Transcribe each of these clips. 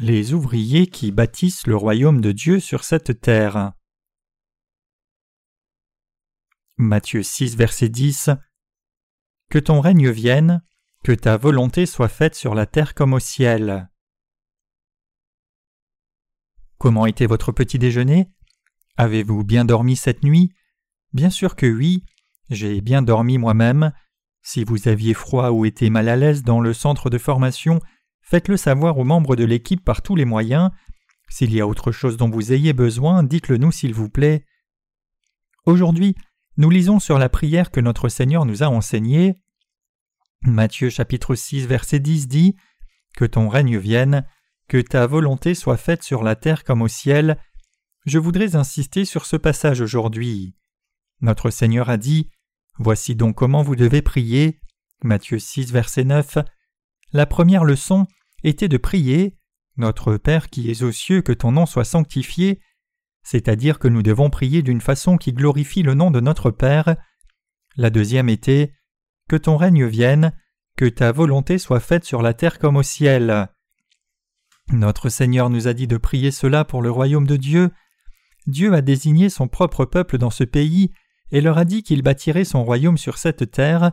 Les ouvriers qui bâtissent le royaume de Dieu sur cette terre. Matthieu 6, verset 10 Que ton règne vienne, que ta volonté soit faite sur la terre comme au ciel. Comment était votre petit déjeuner? Avez-vous bien dormi cette nuit? Bien sûr que oui, j'ai bien dormi moi-même. Si vous aviez froid ou été mal à l'aise dans le centre de formation, faites-le savoir aux membres de l'équipe par tous les moyens. S'il y a autre chose dont vous ayez besoin, dites-le nous s'il vous plaît. Aujourd'hui, nous lisons sur la prière que notre Seigneur nous a enseignée. Matthieu chapitre 6 verset 10 dit Que ton règne vienne, que ta volonté soit faite sur la terre comme au ciel. Je voudrais insister sur ce passage aujourd'hui. Notre Seigneur a dit Voici donc comment vous devez prier. Matthieu 6 verset 9. La première leçon était de prier Notre Père qui es aux cieux, que ton nom soit sanctifié, c'est-à-dire que nous devons prier d'une façon qui glorifie le nom de notre Père. La deuxième était que ton règne vienne, que ta volonté soit faite sur la terre comme au ciel. Notre Seigneur nous a dit de prier cela pour le royaume de Dieu. Dieu a désigné son propre peuple dans ce pays et leur a dit qu'il bâtirait son royaume sur cette terre.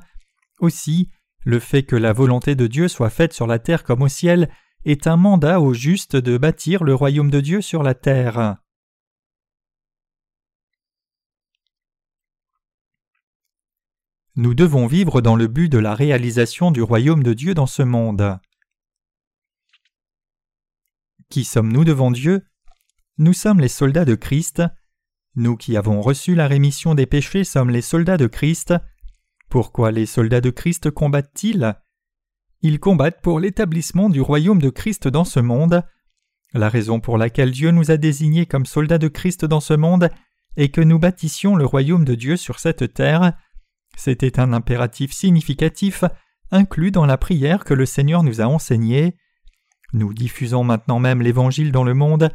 Aussi, le fait que la volonté de Dieu soit faite sur la terre comme au ciel est un mandat au juste de bâtir le royaume de Dieu sur la terre. Nous devons vivre dans le but de la réalisation du royaume de Dieu dans ce monde. Qui sommes-nous devant Dieu? Nous sommes les soldats de Christ. Nous qui avons reçu la rémission des péchés sommes les soldats de Christ. Pourquoi les soldats de Christ combattent-ils? Ils combattent pour l'établissement du royaume de Christ dans ce monde. La raison pour laquelle Dieu nous a désignés comme soldats de Christ dans ce monde est que nous bâtissions le royaume de Dieu sur cette terre. C'était un impératif significatif inclus dans la prière que le Seigneur nous a enseignée. Nous diffusons maintenant même l'Évangile dans le monde.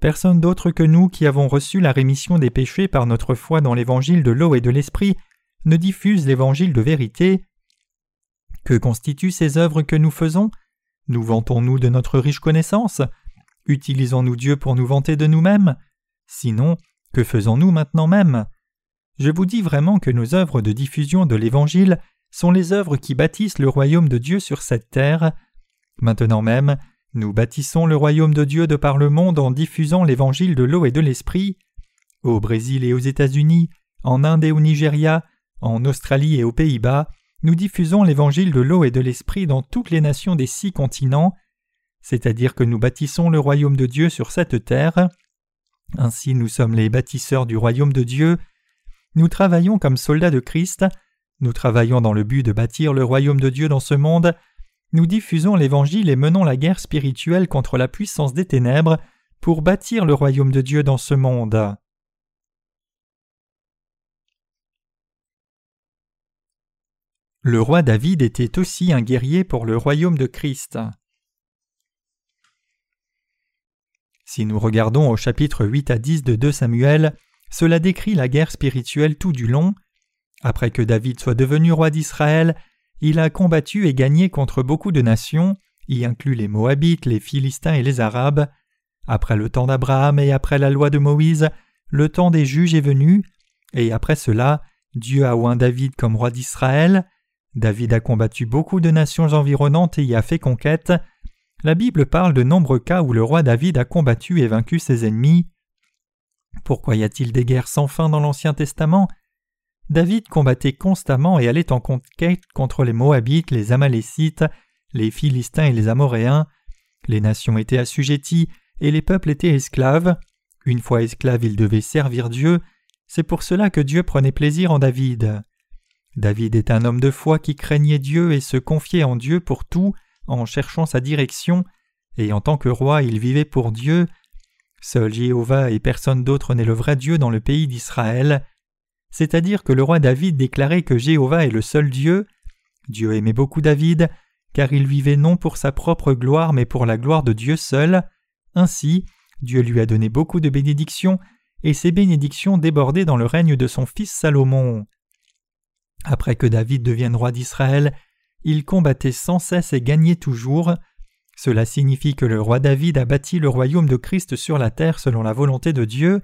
Personne d'autre que nous qui avons reçu la rémission des péchés par notre foi dans l'Évangile de l'eau et de l'Esprit ne diffuse l'Évangile de vérité. Que constituent ces œuvres que nous faisons Nous vantons-nous de notre riche connaissance? Utilisons-nous Dieu pour nous vanter de nous-mêmes? Sinon, que faisons-nous maintenant même? Je vous dis vraiment que nos œuvres de diffusion de l'Évangile sont les œuvres qui bâtissent le royaume de Dieu sur cette terre. Maintenant même, nous bâtissons le royaume de Dieu de par le monde en diffusant l'Évangile de l'eau et de l'Esprit. Au Brésil et aux États-Unis, en Inde et au Nigeria, en Australie et aux Pays-Bas, nous diffusons l'Évangile de l'eau et de l'Esprit dans toutes les nations des six continents, c'est-à-dire que nous bâtissons le royaume de Dieu sur cette terre. Ainsi nous sommes les bâtisseurs du royaume de Dieu, nous travaillons comme soldats de Christ, nous travaillons dans le but de bâtir le royaume de Dieu dans ce monde, nous diffusons l'Évangile et menons la guerre spirituelle contre la puissance des ténèbres pour bâtir le royaume de Dieu dans ce monde. Le roi David était aussi un guerrier pour le royaume de Christ. Si nous regardons au chapitre 8 à 10 de 2 Samuel, cela décrit la guerre spirituelle tout du long. Après que David soit devenu roi d'Israël, il a combattu et gagné contre beaucoup de nations, y inclut les Moabites, les Philistins et les Arabes. Après le temps d'Abraham et après la loi de Moïse, le temps des juges est venu, et après cela, Dieu a oint David comme roi d'Israël. David a combattu beaucoup de nations environnantes et y a fait conquête. La Bible parle de nombreux cas où le roi David a combattu et vaincu ses ennemis. Pourquoi y a-t-il des guerres sans fin dans l'Ancien Testament? David combattait constamment et allait en conquête contre les Moabites, les Amalécites, les Philistins et les Amoréens. Les nations étaient assujetties et les peuples étaient esclaves. Une fois esclaves, ils devaient servir Dieu. C'est pour cela que Dieu prenait plaisir en David. David est un homme de foi qui craignait Dieu et se confiait en Dieu pour tout en cherchant sa direction, et en tant que roi il vivait pour Dieu, Seul Jéhovah et personne d'autre n'est le vrai Dieu dans le pays d'Israël. C'est-à-dire que le roi David déclarait que Jéhovah est le seul Dieu. Dieu aimait beaucoup David, car il vivait non pour sa propre gloire mais pour la gloire de Dieu seul. Ainsi, Dieu lui a donné beaucoup de bénédictions, et ces bénédictions débordaient dans le règne de son fils Salomon. Après que David devienne roi d'Israël, il combattait sans cesse et gagnait toujours. Cela signifie que le roi David a bâti le royaume de Christ sur la terre selon la volonté de Dieu.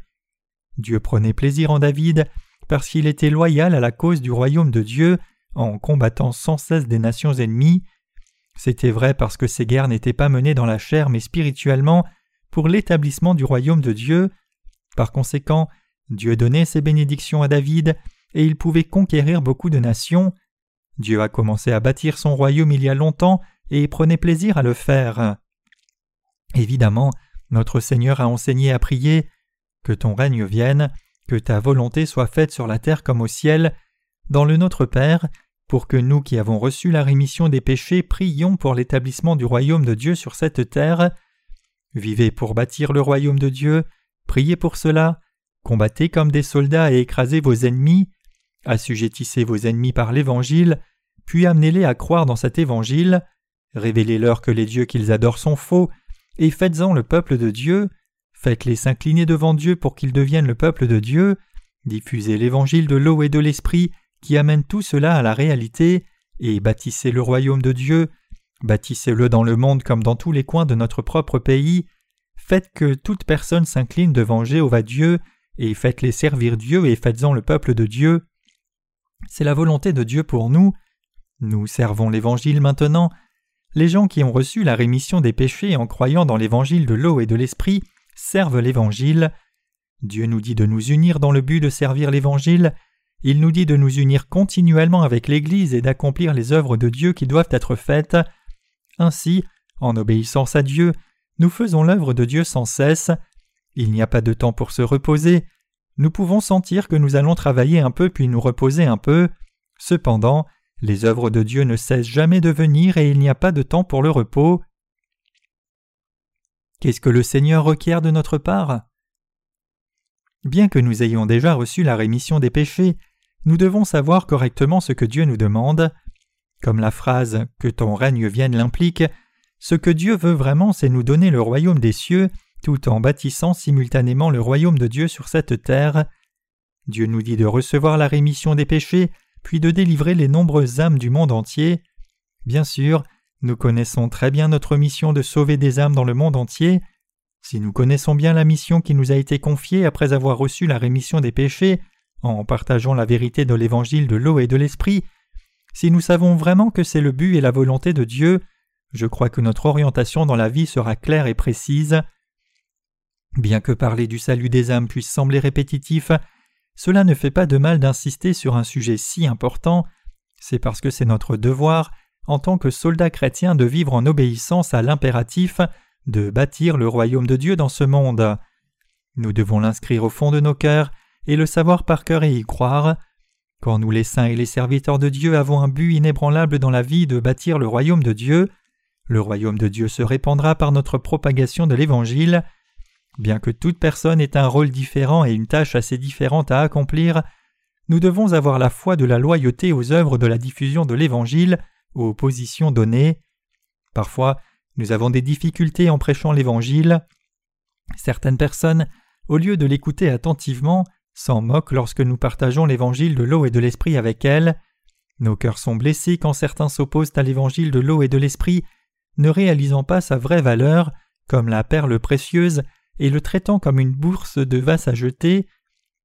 Dieu prenait plaisir en David parce qu'il était loyal à la cause du royaume de Dieu en combattant sans cesse des nations ennemies. C'était vrai parce que ces guerres n'étaient pas menées dans la chair mais spirituellement pour l'établissement du royaume de Dieu. Par conséquent, Dieu donnait ses bénédictions à David et il pouvait conquérir beaucoup de nations. Dieu a commencé à bâtir son royaume il y a longtemps et prenait plaisir à le faire. Évidemment, notre Seigneur a enseigné à prier Que ton règne vienne, que ta volonté soit faite sur la terre comme au ciel, dans le Notre Père, pour que nous qui avons reçu la rémission des péchés prions pour l'établissement du royaume de Dieu sur cette terre. Vivez pour bâtir le royaume de Dieu, priez pour cela, combattez comme des soldats et écrasez vos ennemis, assujettissez vos ennemis par l'Évangile, puis amenez-les à croire dans cet Évangile, révélez-leur que les dieux qu'ils adorent sont faux, et faites-en le peuple de Dieu, faites-les s'incliner devant Dieu pour qu'ils deviennent le peuple de Dieu, diffusez l'Évangile de l'eau et de l'Esprit qui amène tout cela à la réalité, et bâtissez le royaume de Dieu, bâtissez-le dans le monde comme dans tous les coins de notre propre pays, faites que toute personne s'incline devant Jéhovah Dieu, et faites-les servir Dieu et faites-en le peuple de Dieu. C'est la volonté de Dieu pour nous. Nous servons l'Évangile maintenant. Les gens qui ont reçu la rémission des péchés en croyant dans l'Évangile de l'eau et de l'Esprit servent l'Évangile. Dieu nous dit de nous unir dans le but de servir l'Évangile. Il nous dit de nous unir continuellement avec l'Église et d'accomplir les œuvres de Dieu qui doivent être faites. Ainsi, en obéissance à Dieu, nous faisons l'œuvre de Dieu sans cesse. Il n'y a pas de temps pour se reposer. Nous pouvons sentir que nous allons travailler un peu puis nous reposer un peu. Cependant, les œuvres de Dieu ne cessent jamais de venir et il n'y a pas de temps pour le repos. Qu'est-ce que le Seigneur requiert de notre part? Bien que nous ayons déjà reçu la rémission des péchés, nous devons savoir correctement ce que Dieu nous demande. Comme la phrase Que ton règne vienne l'implique, ce que Dieu veut vraiment, c'est nous donner le royaume des cieux, tout en bâtissant simultanément le royaume de Dieu sur cette terre. Dieu nous dit de recevoir la rémission des péchés, puis de délivrer les nombreuses âmes du monde entier. Bien sûr, nous connaissons très bien notre mission de sauver des âmes dans le monde entier. Si nous connaissons bien la mission qui nous a été confiée après avoir reçu la rémission des péchés, en partageant la vérité de l'évangile de l'eau et de l'esprit, si nous savons vraiment que c'est le but et la volonté de Dieu, je crois que notre orientation dans la vie sera claire et précise. Bien que parler du salut des âmes puisse sembler répétitif, cela ne fait pas de mal d'insister sur un sujet si important, c'est parce que c'est notre devoir, en tant que soldats chrétiens, de vivre en obéissance à l'impératif de bâtir le royaume de Dieu dans ce monde. Nous devons l'inscrire au fond de nos cœurs et le savoir par cœur et y croire. Quand nous les saints et les serviteurs de Dieu avons un but inébranlable dans la vie de bâtir le royaume de Dieu, le royaume de Dieu se répandra par notre propagation de l'Évangile. Bien que toute personne ait un rôle différent et une tâche assez différente à accomplir, nous devons avoir la foi de la loyauté aux œuvres de la diffusion de l'Évangile, aux positions données. Parfois, nous avons des difficultés en prêchant l'Évangile. Certaines personnes, au lieu de l'écouter attentivement, s'en moquent lorsque nous partageons l'Évangile de l'eau et de l'Esprit avec elles. Nos cœurs sont blessés quand certains s'opposent à l'Évangile de l'eau et de l'Esprit, ne réalisant pas sa vraie valeur, comme la perle précieuse, et le traitant comme une bourse de vases à jeter.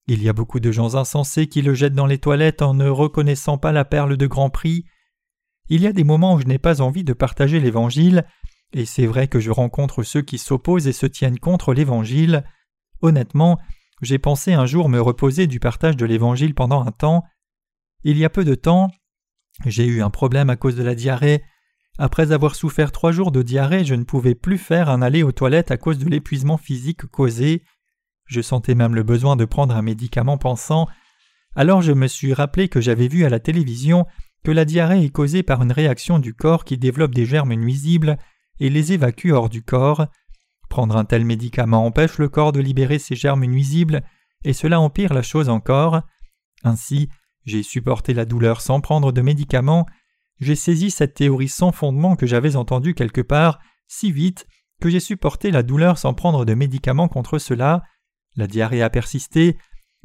Il y a beaucoup de gens insensés qui le jettent dans les toilettes en ne reconnaissant pas la perle de grand prix. Il y a des moments où je n'ai pas envie de partager l'Évangile, et c'est vrai que je rencontre ceux qui s'opposent et se tiennent contre l'Évangile. Honnêtement, j'ai pensé un jour me reposer du partage de l'Évangile pendant un temps. Il y a peu de temps, j'ai eu un problème à cause de la diarrhée. Après avoir souffert trois jours de diarrhée, je ne pouvais plus faire un aller aux toilettes à cause de l'épuisement physique causé. Je sentais même le besoin de prendre un médicament pensant. Alors je me suis rappelé que j'avais vu à la télévision que la diarrhée est causée par une réaction du corps qui développe des germes nuisibles et les évacue hors du corps. Prendre un tel médicament empêche le corps de libérer ces germes nuisibles, et cela empire la chose encore. Ainsi, j'ai supporté la douleur sans prendre de médicaments, j'ai saisi cette théorie sans fondement que j'avais entendue quelque part, si vite, que j'ai supporté la douleur sans prendre de médicaments contre cela. La diarrhée a persisté.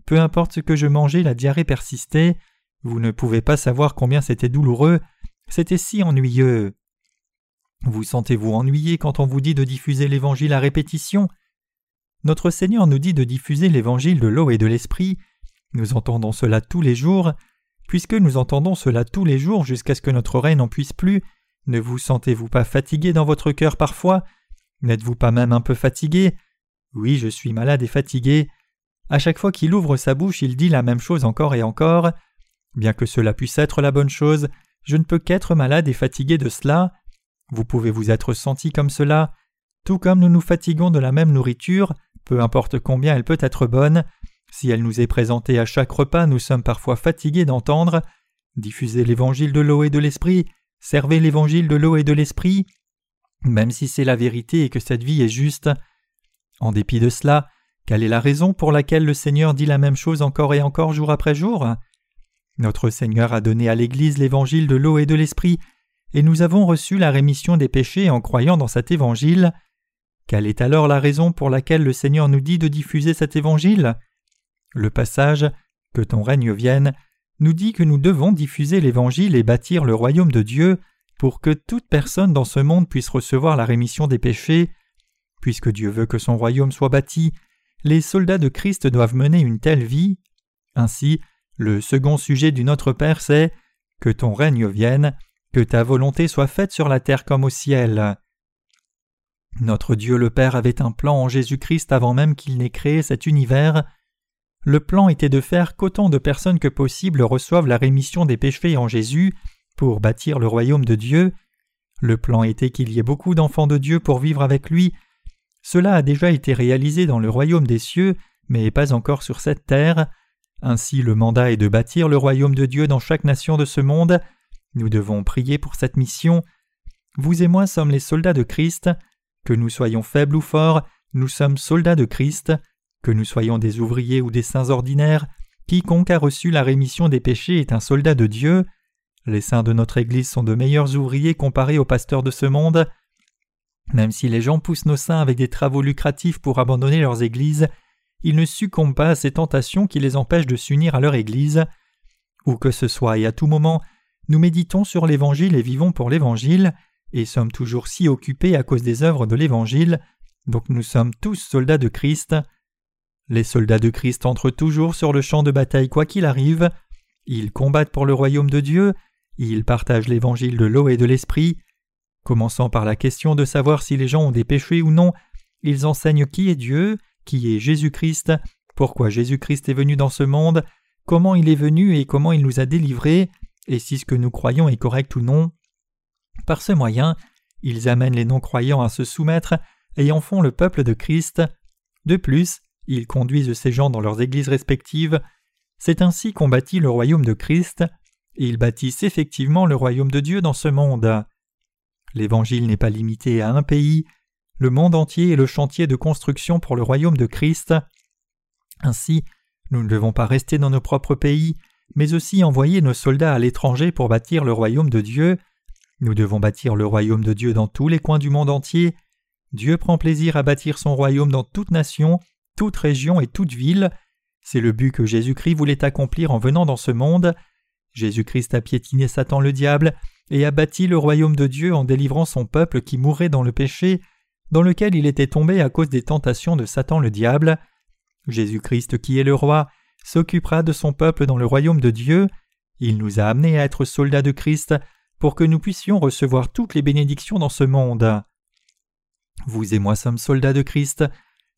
Peu importe ce que je mangeais, la diarrhée persistait. Vous ne pouvez pas savoir combien c'était douloureux. C'était si ennuyeux. Vous sentez-vous ennuyé quand on vous dit de diffuser l'Évangile à répétition? Notre Seigneur nous dit de diffuser l'Évangile de l'eau et de l'Esprit. Nous entendons cela tous les jours. Puisque nous entendons cela tous les jours jusqu'à ce que notre oreille n'en puisse plus, ne vous sentez-vous pas fatigué dans votre cœur parfois? N'êtes-vous pas même un peu fatigué? Oui, je suis malade et fatigué. À chaque fois qu'il ouvre sa bouche, il dit la même chose encore et encore. Bien que cela puisse être la bonne chose, je ne peux qu'être malade et fatigué de cela. Vous pouvez vous être senti comme cela, tout comme nous nous fatiguons de la même nourriture, peu importe combien elle peut être bonne, si elle nous est présentée à chaque repas, nous sommes parfois fatigués d'entendre diffuser l'évangile de l'eau et de l'esprit, servez l'évangile de l'eau et de l'esprit, même si c'est la vérité et que cette vie est juste. En dépit de cela, quelle est la raison pour laquelle le Seigneur dit la même chose encore et encore jour après jour? Notre Seigneur a donné à l'Église l'évangile de l'eau et de l'esprit, et nous avons reçu la rémission des péchés en croyant dans cet évangile. Quelle est alors la raison pour laquelle le Seigneur nous dit de diffuser cet évangile? Le passage Que ton règne vienne nous dit que nous devons diffuser l'Évangile et bâtir le royaume de Dieu pour que toute personne dans ce monde puisse recevoir la rémission des péchés. Puisque Dieu veut que son royaume soit bâti, les soldats de Christ doivent mener une telle vie. Ainsi, le second sujet du Notre Père c'est Que ton règne vienne, que ta volonté soit faite sur la terre comme au ciel. Notre Dieu le Père avait un plan en Jésus-Christ avant même qu'il n'ait créé cet univers. Le plan était de faire qu'autant de personnes que possible reçoivent la rémission des péchés en Jésus pour bâtir le royaume de Dieu. Le plan était qu'il y ait beaucoup d'enfants de Dieu pour vivre avec lui. Cela a déjà été réalisé dans le royaume des cieux, mais pas encore sur cette terre. Ainsi le mandat est de bâtir le royaume de Dieu dans chaque nation de ce monde. Nous devons prier pour cette mission. Vous et moi sommes les soldats de Christ. Que nous soyons faibles ou forts, nous sommes soldats de Christ. Que nous soyons des ouvriers ou des saints ordinaires, quiconque a reçu la rémission des péchés est un soldat de Dieu. Les saints de notre Église sont de meilleurs ouvriers comparés aux pasteurs de ce monde. Même si les gens poussent nos saints avec des travaux lucratifs pour abandonner leurs églises, ils ne succombent pas à ces tentations qui les empêchent de s'unir à leur Église. Où que ce soit et à tout moment, nous méditons sur l'Évangile et vivons pour l'Évangile, et sommes toujours si occupés à cause des œuvres de l'Évangile, donc nous sommes tous soldats de Christ. Les soldats de Christ entrent toujours sur le champ de bataille quoi qu'il arrive, ils combattent pour le royaume de Dieu, ils partagent l'évangile de l'eau et de l'esprit. Commençant par la question de savoir si les gens ont des péchés ou non, ils enseignent qui est Dieu, qui est Jésus-Christ, pourquoi Jésus-Christ est venu dans ce monde, comment il est venu et comment il nous a délivrés, et si ce que nous croyons est correct ou non. Par ce moyen, ils amènent les non-croyants à se soumettre et en font le peuple de Christ. De plus, ils conduisent ces gens dans leurs églises respectives. C'est ainsi qu'on bâtit le royaume de Christ. ils bâtissent effectivement le royaume de Dieu dans ce monde. L'Évangile n'est pas limité à un pays. Le monde entier est le chantier de construction pour le royaume de Christ. Ainsi, nous ne devons pas rester dans nos propres pays, mais aussi envoyer nos soldats à l'étranger pour bâtir le royaume de Dieu. Nous devons bâtir le royaume de Dieu dans tous les coins du monde entier. Dieu prend plaisir à bâtir son royaume dans toute nation, toute région et toute ville. C'est le but que Jésus-Christ voulait accomplir en venant dans ce monde. Jésus-Christ a piétiné Satan le diable et a bâti le royaume de Dieu en délivrant son peuple qui mourait dans le péché, dans lequel il était tombé à cause des tentations de Satan le diable. Jésus-Christ qui est le roi s'occupera de son peuple dans le royaume de Dieu. Il nous a amenés à être soldats de Christ pour que nous puissions recevoir toutes les bénédictions dans ce monde. Vous et moi sommes soldats de Christ,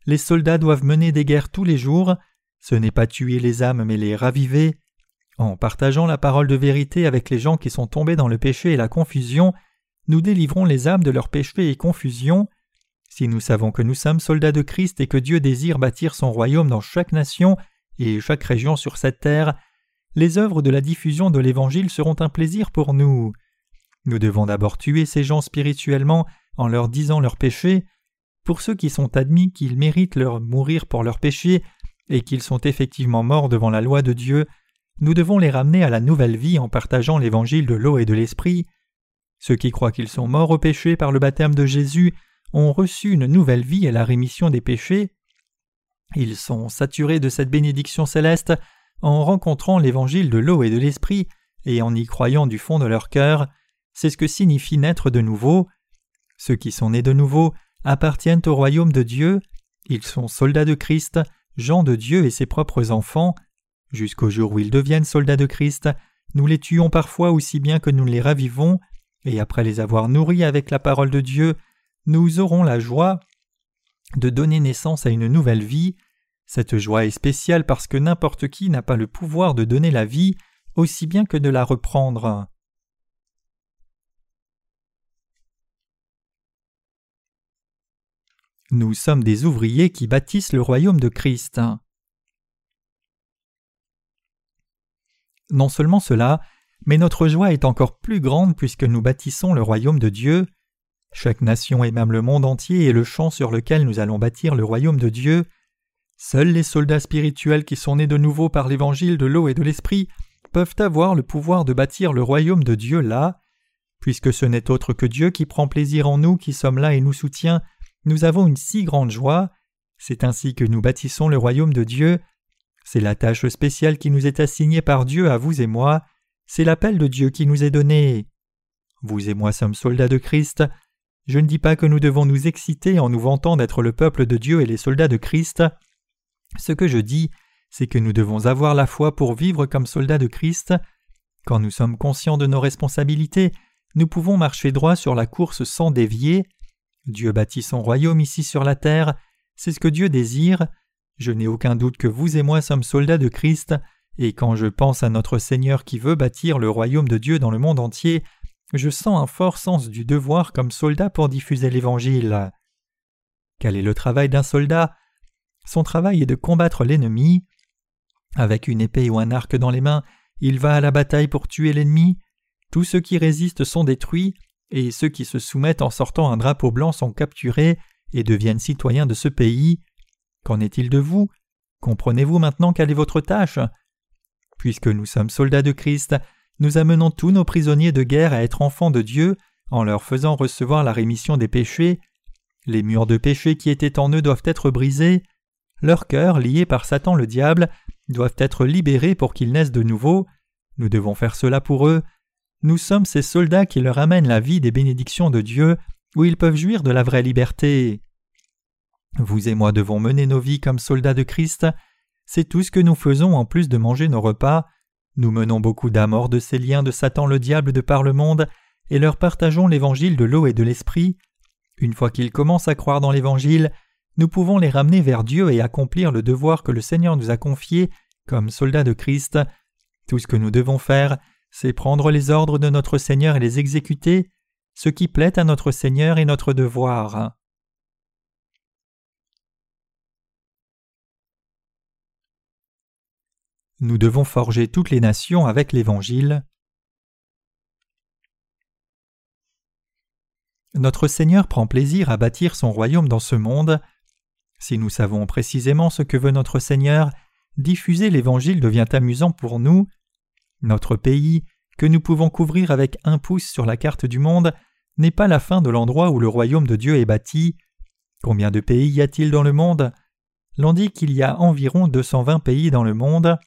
les soldats doivent mener des guerres tous les jours, ce n'est pas tuer les âmes mais les raviver. En partageant la parole de vérité avec les gens qui sont tombés dans le péché et la confusion, nous délivrons les âmes de leur péché et confusion. Si nous savons que nous sommes soldats de Christ et que Dieu désire bâtir son royaume dans chaque nation et chaque région sur cette terre, les œuvres de la diffusion de l'Évangile seront un plaisir pour nous. Nous devons d'abord tuer ces gens spirituellement en leur disant leurs péchés, pour ceux qui sont admis qu'ils méritent leur mourir pour leurs péchés et qu'ils sont effectivement morts devant la loi de Dieu, nous devons les ramener à la nouvelle vie en partageant l'évangile de l'eau et de l'esprit. Ceux qui croient qu'ils sont morts au péché par le baptême de Jésus ont reçu une nouvelle vie et la rémission des péchés. Ils sont saturés de cette bénédiction céleste en rencontrant l'évangile de l'eau et de l'esprit et en y croyant du fond de leur cœur. C'est ce que signifie naître de nouveau. Ceux qui sont nés de nouveau appartiennent au royaume de Dieu, ils sont soldats de Christ, gens de Dieu et ses propres enfants. Jusqu'au jour où ils deviennent soldats de Christ, nous les tuons parfois aussi bien que nous les ravivons, et après les avoir nourris avec la parole de Dieu, nous aurons la joie de donner naissance à une nouvelle vie. Cette joie est spéciale parce que n'importe qui n'a pas le pouvoir de donner la vie aussi bien que de la reprendre. Nous sommes des ouvriers qui bâtissent le royaume de Christ. Non seulement cela, mais notre joie est encore plus grande puisque nous bâtissons le royaume de Dieu. Chaque nation et même le monde entier est le champ sur lequel nous allons bâtir le royaume de Dieu. Seuls les soldats spirituels qui sont nés de nouveau par l'évangile de l'eau et de l'esprit peuvent avoir le pouvoir de bâtir le royaume de Dieu là. Puisque ce n'est autre que Dieu qui prend plaisir en nous qui sommes là et nous soutient, nous avons une si grande joie. C'est ainsi que nous bâtissons le royaume de Dieu. C'est la tâche spéciale qui nous est assignée par Dieu à vous et moi. C'est l'appel de Dieu qui nous est donné. Vous et moi sommes soldats de Christ. Je ne dis pas que nous devons nous exciter en nous vantant d'être le peuple de Dieu et les soldats de Christ. Ce que je dis, c'est que nous devons avoir la foi pour vivre comme soldats de Christ. Quand nous sommes conscients de nos responsabilités, nous pouvons marcher droit sur la course sans dévier. Dieu bâtit son royaume ici sur la terre, c'est ce que Dieu désire. Je n'ai aucun doute que vous et moi sommes soldats de Christ, et quand je pense à notre Seigneur qui veut bâtir le royaume de Dieu dans le monde entier, je sens un fort sens du devoir comme soldat pour diffuser l'Évangile. Quel est le travail d'un soldat? Son travail est de combattre l'ennemi. Avec une épée ou un arc dans les mains, il va à la bataille pour tuer l'ennemi. Tous ceux qui résistent sont détruits, et ceux qui se soumettent en sortant un drapeau blanc sont capturés et deviennent citoyens de ce pays. Qu'en est-il de vous? Comprenez-vous maintenant quelle est votre tâche? Puisque nous sommes soldats de Christ, nous amenons tous nos prisonniers de guerre à être enfants de Dieu en leur faisant recevoir la rémission des péchés. Les murs de péché qui étaient en eux doivent être brisés. Leurs cœurs, liés par Satan le diable, doivent être libérés pour qu'ils naissent de nouveau. Nous devons faire cela pour eux. Nous sommes ces soldats qui leur amènent la vie des bénédictions de Dieu, où ils peuvent jouir de la vraie liberté. Vous et moi devons mener nos vies comme soldats de Christ. C'est tout ce que nous faisons en plus de manger nos repas. Nous menons beaucoup d'âmes hors de ces liens de Satan le diable de par le monde et leur partageons l'évangile de l'eau et de l'esprit. Une fois qu'ils commencent à croire dans l'évangile, nous pouvons les ramener vers Dieu et accomplir le devoir que le Seigneur nous a confié comme soldats de Christ. Tout ce que nous devons faire, c'est prendre les ordres de notre Seigneur et les exécuter, ce qui plaît à notre Seigneur est notre devoir. Nous devons forger toutes les nations avec l'Évangile. Notre Seigneur prend plaisir à bâtir son royaume dans ce monde. Si nous savons précisément ce que veut notre Seigneur, diffuser l'Évangile devient amusant pour nous. Notre pays, que nous pouvons couvrir avec un pouce sur la carte du monde, n'est pas la fin de l'endroit où le royaume de Dieu est bâti. Combien de pays y a-t-il dans le monde? L'on dit qu'il y a environ 220 pays dans le monde,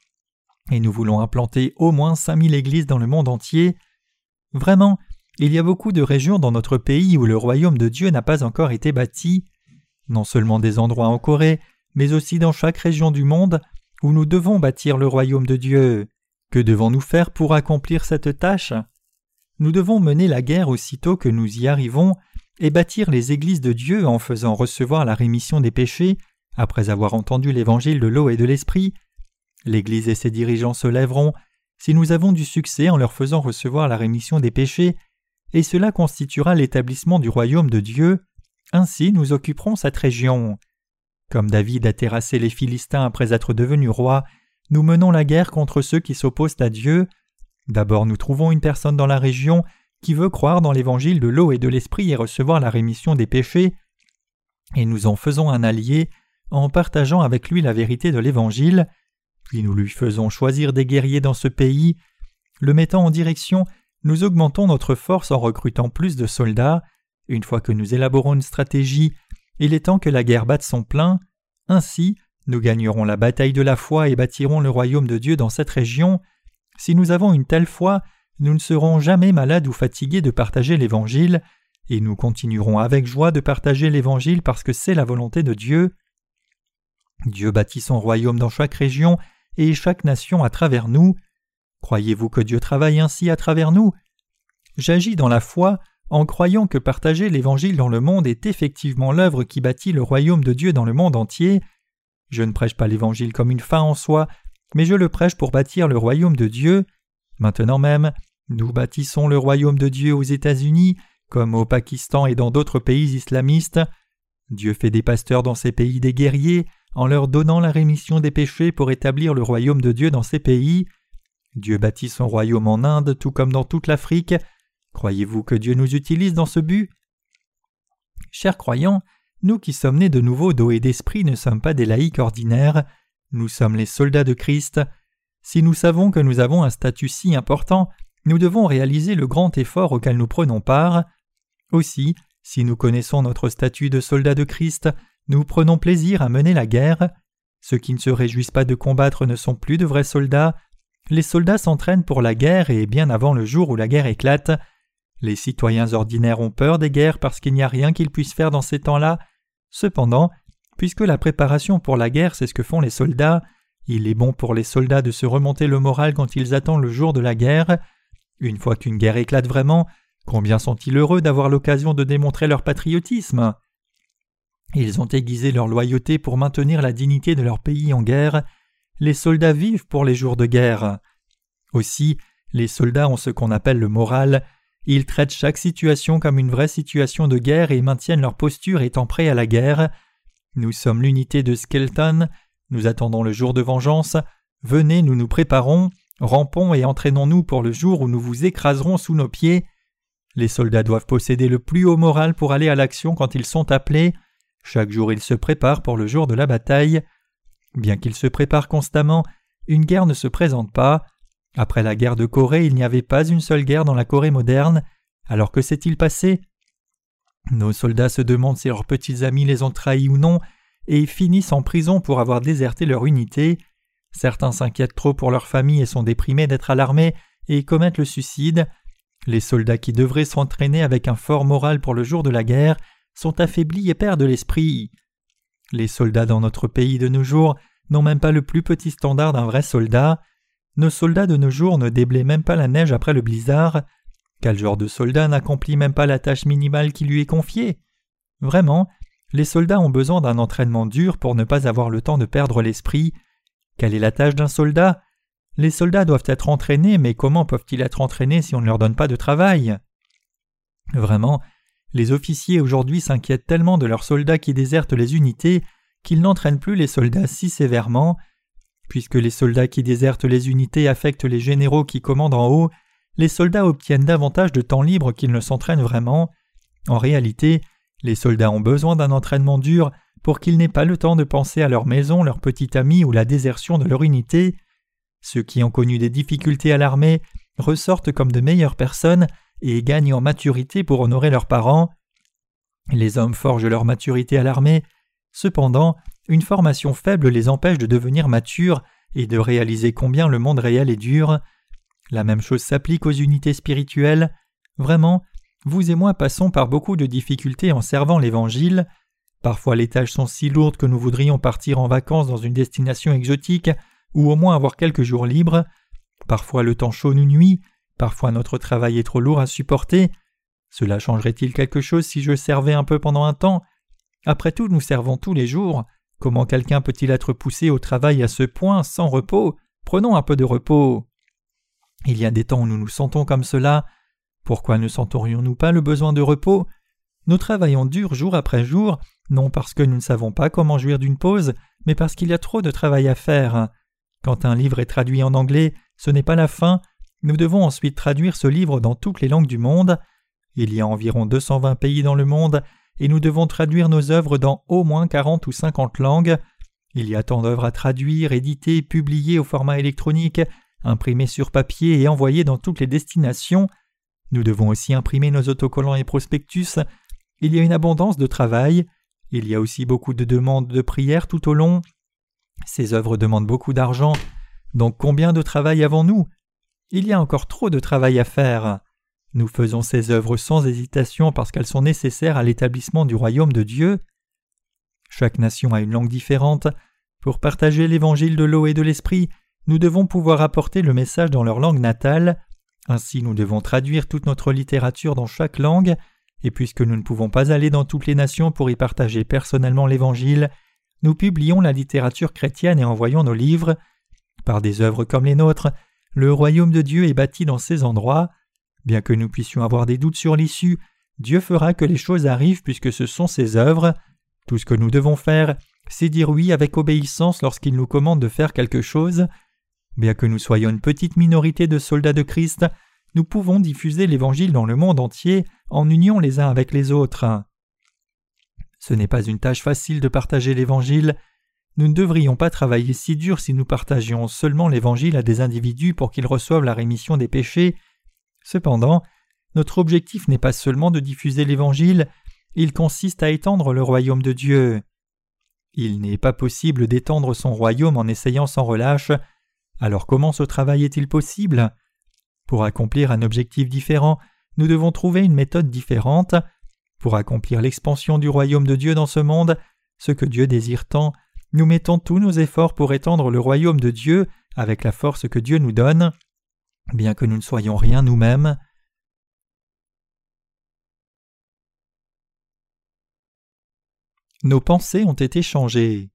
et nous voulons implanter au moins 5000 églises dans le monde entier. Vraiment, il y a beaucoup de régions dans notre pays où le royaume de Dieu n'a pas encore été bâti, non seulement des endroits en Corée, mais aussi dans chaque région du monde où nous devons bâtir le royaume de Dieu. Que devons-nous faire pour accomplir cette tâche? Nous devons mener la guerre aussitôt que nous y arrivons et bâtir les églises de Dieu en faisant recevoir la rémission des péchés après avoir entendu l'évangile de l'eau et de l'esprit. L'Église et ses dirigeants se lèveront si nous avons du succès en leur faisant recevoir la rémission des péchés, et cela constituera l'établissement du royaume de Dieu. Ainsi nous occuperons cette région. Comme David a terrassé les Philistins après être devenu roi, nous menons la guerre contre ceux qui s'opposent à Dieu. D'abord nous trouvons une personne dans la région qui veut croire dans l'évangile de l'eau et de l'esprit et recevoir la rémission des péchés, et nous en faisons un allié en partageant avec lui la vérité de l'évangile, puis nous lui faisons choisir des guerriers dans ce pays, le mettant en direction, nous augmentons notre force en recrutant plus de soldats, une fois que nous élaborons une stratégie, il est temps que la guerre batte son plein, ainsi nous gagnerons la bataille de la foi et bâtirons le royaume de Dieu dans cette région. Si nous avons une telle foi, nous ne serons jamais malades ou fatigués de partager l'Évangile, et nous continuerons avec joie de partager l'Évangile parce que c'est la volonté de Dieu. Dieu bâtit son royaume dans chaque région et chaque nation à travers nous. Croyez-vous que Dieu travaille ainsi à travers nous? J'agis dans la foi en croyant que partager l'Évangile dans le monde est effectivement l'œuvre qui bâtit le royaume de Dieu dans le monde entier. Je ne prêche pas l'Évangile comme une fin en soi, mais je le prêche pour bâtir le royaume de Dieu. Maintenant même, nous bâtissons le royaume de Dieu aux États-Unis, comme au Pakistan et dans d'autres pays islamistes. Dieu fait des pasteurs dans ces pays des guerriers, en leur donnant la rémission des péchés pour établir le royaume de Dieu dans ces pays. Dieu bâtit son royaume en Inde tout comme dans toute l'Afrique. Croyez-vous que Dieu nous utilise dans ce but? Chers croyants, nous qui sommes nés de nouveau d'eau et d'esprit ne sommes pas des laïcs ordinaires, nous sommes les soldats de Christ. Si nous savons que nous avons un statut si important, nous devons réaliser le grand effort auquel nous prenons part. Aussi, si nous connaissons notre statut de soldats de Christ, nous prenons plaisir à mener la guerre. Ceux qui ne se réjouissent pas de combattre ne sont plus de vrais soldats. Les soldats s'entraînent pour la guerre et bien avant le jour où la guerre éclate. Les citoyens ordinaires ont peur des guerres parce qu'il n'y a rien qu'ils puissent faire dans ces temps-là. Cependant, puisque la préparation pour la guerre c'est ce que font les soldats, il est bon pour les soldats de se remonter le moral quand ils attendent le jour de la guerre. Une fois qu'une guerre éclate vraiment, combien sont-ils heureux d'avoir l'occasion de démontrer leur patriotisme? Ils ont aiguisé leur loyauté pour maintenir la dignité de leur pays en guerre. Les soldats vivent pour les jours de guerre. Aussi, les soldats ont ce qu'on appelle le moral. Ils traitent chaque situation comme une vraie situation de guerre et maintiennent leur posture étant prêts à la guerre. Nous sommes l'unité de Skelton. Nous attendons le jour de vengeance. Venez, nous nous préparons. Rampons et entraînons-nous pour le jour où nous vous écraserons sous nos pieds. Les soldats doivent posséder le plus haut moral pour aller à l'action quand ils sont appelés. Chaque jour ils se préparent pour le jour de la bataille. Bien qu'ils se préparent constamment, une guerre ne se présente pas. Après la guerre de Corée, il n'y avait pas une seule guerre dans la Corée moderne. Alors que s'est-il passé? Nos soldats se demandent si leurs petits amis les ont trahis ou non, et finissent en prison pour avoir déserté leur unité. Certains s'inquiètent trop pour leur famille et sont déprimés d'être à l'armée et commettent le suicide. Les soldats qui devraient s'entraîner avec un fort moral pour le jour de la guerre sont affaiblis et perdent l'esprit. Les soldats dans notre pays de nos jours n'ont même pas le plus petit standard d'un vrai soldat. Nos soldats de nos jours ne déblaient même pas la neige après le blizzard. Quel genre de soldat n'accomplit même pas la tâche minimale qui lui est confiée? Vraiment, les soldats ont besoin d'un entraînement dur pour ne pas avoir le temps de perdre l'esprit. Quelle est la tâche d'un soldat? Les soldats doivent être entraînés, mais comment peuvent-ils être entraînés si on ne leur donne pas de travail? Vraiment, les officiers aujourd'hui s'inquiètent tellement de leurs soldats qui désertent les unités qu'ils n'entraînent plus les soldats si sévèrement. Puisque les soldats qui désertent les unités affectent les généraux qui commandent en haut, les soldats obtiennent davantage de temps libre qu'ils ne s'entraînent vraiment. En réalité, les soldats ont besoin d'un entraînement dur pour qu'ils n'aient pas le temps de penser à leur maison, leur petit ami ou la désertion de leur unité. Ceux qui ont connu des difficultés à l'armée ressortent comme de meilleures personnes et gagnent en maturité pour honorer leurs parents. Les hommes forgent leur maturité à l'armée, cependant, une formation faible les empêche de devenir matures et de réaliser combien le monde réel est dur. La même chose s'applique aux unités spirituelles. Vraiment, vous et moi passons par beaucoup de difficultés en servant l'Évangile. Parfois les tâches sont si lourdes que nous voudrions partir en vacances dans une destination exotique ou au moins avoir quelques jours libres. Parfois le temps chaud nous nuit, parfois notre travail est trop lourd à supporter. Cela changerait-il quelque chose si je servais un peu pendant un temps? Après tout, nous servons tous les jours. Comment quelqu'un peut-il être poussé au travail à ce point sans repos? Prenons un peu de repos. Il y a des temps où nous nous sentons comme cela. Pourquoi ne sentorions-nous pas le besoin de repos? Nous travaillons dur jour après jour non parce que nous ne savons pas comment jouir d'une pause, mais parce qu'il y a trop de travail à faire. Quand un livre est traduit en anglais, ce n'est pas la fin, nous devons ensuite traduire ce livre dans toutes les langues du monde. Il y a environ 220 pays dans le monde, et nous devons traduire nos œuvres dans au moins 40 ou 50 langues. Il y a tant d'œuvres à traduire, éditer, publier au format électronique, imprimer sur papier et envoyer dans toutes les destinations. Nous devons aussi imprimer nos autocollants et prospectus. Il y a une abondance de travail. Il y a aussi beaucoup de demandes de prière tout au long. Ces œuvres demandent beaucoup d'argent. Donc combien de travail avons-nous? Il y a encore trop de travail à faire. Nous faisons ces œuvres sans hésitation parce qu'elles sont nécessaires à l'établissement du royaume de Dieu. Chaque nation a une langue différente. Pour partager l'évangile de l'eau et de l'esprit, nous devons pouvoir apporter le message dans leur langue natale. Ainsi nous devons traduire toute notre littérature dans chaque langue, et puisque nous ne pouvons pas aller dans toutes les nations pour y partager personnellement l'Évangile, nous publions la littérature chrétienne et envoyons nos livres. Par des œuvres comme les nôtres, le royaume de Dieu est bâti dans ces endroits. Bien que nous puissions avoir des doutes sur l'issue, Dieu fera que les choses arrivent puisque ce sont ses œuvres. Tout ce que nous devons faire, c'est dire oui avec obéissance lorsqu'il nous commande de faire quelque chose. Bien que nous soyons une petite minorité de soldats de Christ, nous pouvons diffuser l'Évangile dans le monde entier en union les uns avec les autres. Ce n'est pas une tâche facile de partager l'Évangile. Nous ne devrions pas travailler si dur si nous partagions seulement l'Évangile à des individus pour qu'ils reçoivent la rémission des péchés. Cependant, notre objectif n'est pas seulement de diffuser l'Évangile, il consiste à étendre le royaume de Dieu. Il n'est pas possible d'étendre son royaume en essayant sans relâche. Alors comment ce travail est-il possible? Pour accomplir un objectif différent, nous devons trouver une méthode différente. Pour accomplir l'expansion du royaume de Dieu dans ce monde, ce que Dieu désire tant, nous mettons tous nos efforts pour étendre le royaume de Dieu avec la force que Dieu nous donne, bien que nous ne soyons rien nous-mêmes. Nos pensées ont été changées.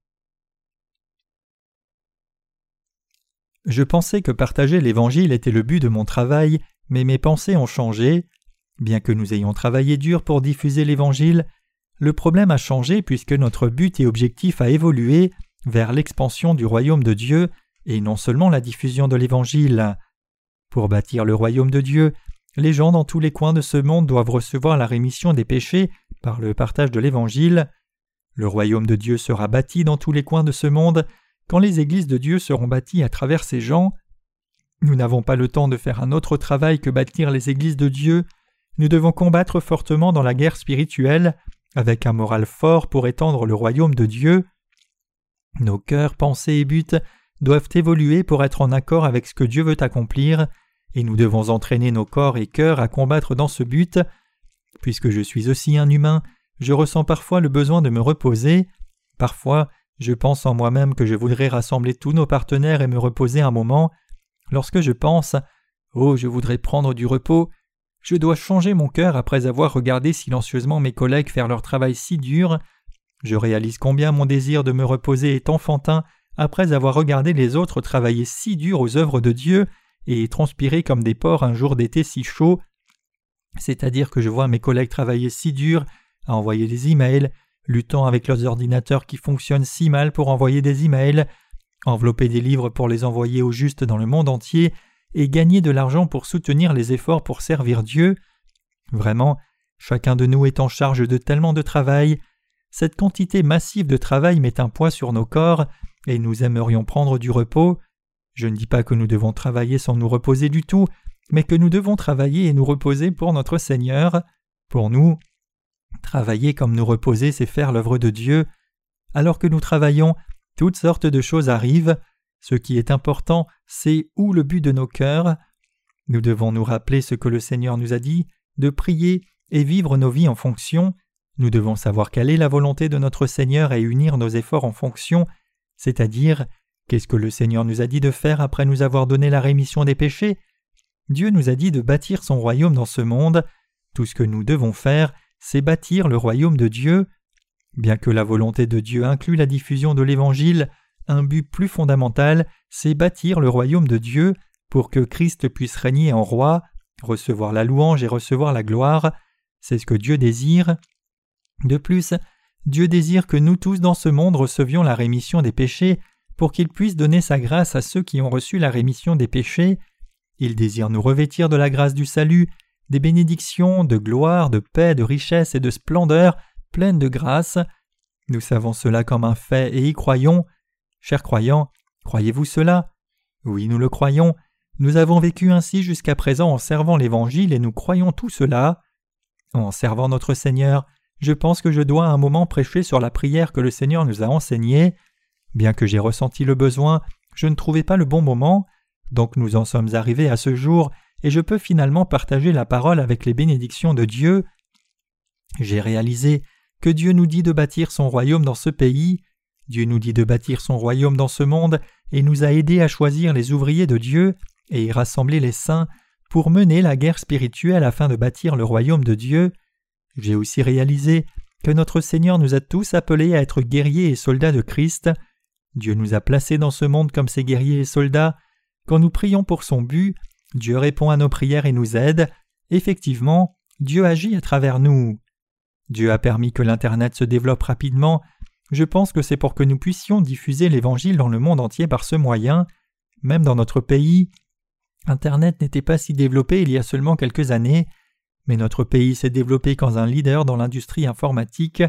Je pensais que partager l'Évangile était le but de mon travail, mais mes pensées ont changé. Bien que nous ayons travaillé dur pour diffuser l'Évangile, le problème a changé puisque notre but et objectif a évolué vers l'expansion du royaume de Dieu et non seulement la diffusion de l'Évangile. Pour bâtir le royaume de Dieu, les gens dans tous les coins de ce monde doivent recevoir la rémission des péchés par le partage de l'Évangile. Le royaume de Dieu sera bâti dans tous les coins de ce monde quand les églises de Dieu seront bâties à travers ces gens. Nous n'avons pas le temps de faire un autre travail que bâtir les églises de Dieu. Nous devons combattre fortement dans la guerre spirituelle avec un moral fort pour étendre le royaume de Dieu. Nos cœurs, pensées et buts doivent évoluer pour être en accord avec ce que Dieu veut accomplir, et nous devons entraîner nos corps et cœurs à combattre dans ce but. Puisque je suis aussi un humain, je ressens parfois le besoin de me reposer. Parfois, je pense en moi-même que je voudrais rassembler tous nos partenaires et me reposer un moment. Lorsque je pense Oh, je voudrais prendre du repos, je dois changer mon cœur après avoir regardé silencieusement mes collègues faire leur travail si dur. Je réalise combien mon désir de me reposer est enfantin après avoir regardé les autres travailler si dur aux œuvres de Dieu et transpirer comme des porcs un jour d'été si chaud. C'est-à-dire que je vois mes collègues travailler si dur à envoyer des emails, luttant avec leurs ordinateurs qui fonctionnent si mal pour envoyer des emails, envelopper des livres pour les envoyer au juste dans le monde entier, et gagner de l'argent pour soutenir les efforts pour servir Dieu. Vraiment, chacun de nous est en charge de tellement de travail. Cette quantité massive de travail met un poids sur nos corps, et nous aimerions prendre du repos. Je ne dis pas que nous devons travailler sans nous reposer du tout, mais que nous devons travailler et nous reposer pour notre Seigneur. Pour nous, travailler comme nous reposer, c'est faire l'œuvre de Dieu. Alors que nous travaillons, toutes sortes de choses arrivent. Ce qui est important, c'est où le but de nos cœurs. Nous devons nous rappeler ce que le Seigneur nous a dit, de prier et vivre nos vies en fonction. Nous devons savoir quelle est la volonté de notre Seigneur et unir nos efforts en fonction, c'est-à-dire qu'est-ce que le Seigneur nous a dit de faire après nous avoir donné la rémission des péchés? Dieu nous a dit de bâtir son royaume dans ce monde. Tout ce que nous devons faire, c'est bâtir le royaume de Dieu. Bien que la volonté de Dieu inclue la diffusion de l'Évangile, un but plus fondamental, c'est bâtir le royaume de Dieu pour que Christ puisse régner en roi, recevoir la louange et recevoir la gloire. C'est ce que Dieu désire. De plus, Dieu désire que nous tous dans ce monde recevions la rémission des péchés pour qu'il puisse donner sa grâce à ceux qui ont reçu la rémission des péchés. Il désire nous revêtir de la grâce du salut, des bénédictions, de gloire, de paix, de richesse et de splendeur pleines de grâce. Nous savons cela comme un fait et y croyons. Chers croyants, croyez-vous cela? Oui, nous le croyons. Nous avons vécu ainsi jusqu'à présent en servant l'Évangile et nous croyons tout cela. En servant notre Seigneur, je pense que je dois un moment prêcher sur la prière que le Seigneur nous a enseignée. Bien que j'ai ressenti le besoin, je ne trouvais pas le bon moment, donc nous en sommes arrivés à ce jour, et je peux finalement partager la parole avec les bénédictions de Dieu. J'ai réalisé que Dieu nous dit de bâtir son royaume dans ce pays, Dieu nous dit de bâtir son royaume dans ce monde et nous a aidés à choisir les ouvriers de Dieu et rassembler les saints pour mener la guerre spirituelle afin de bâtir le royaume de Dieu. J'ai aussi réalisé que notre Seigneur nous a tous appelés à être guerriers et soldats de Christ. Dieu nous a placés dans ce monde comme ses guerriers et soldats. Quand nous prions pour son but, Dieu répond à nos prières et nous aide. Effectivement, Dieu agit à travers nous. Dieu a permis que l'Internet se développe rapidement je pense que c'est pour que nous puissions diffuser l'Évangile dans le monde entier par ce moyen. Même dans notre pays, Internet n'était pas si développé il y a seulement quelques années, mais notre pays s'est développé comme un leader dans l'industrie informatique.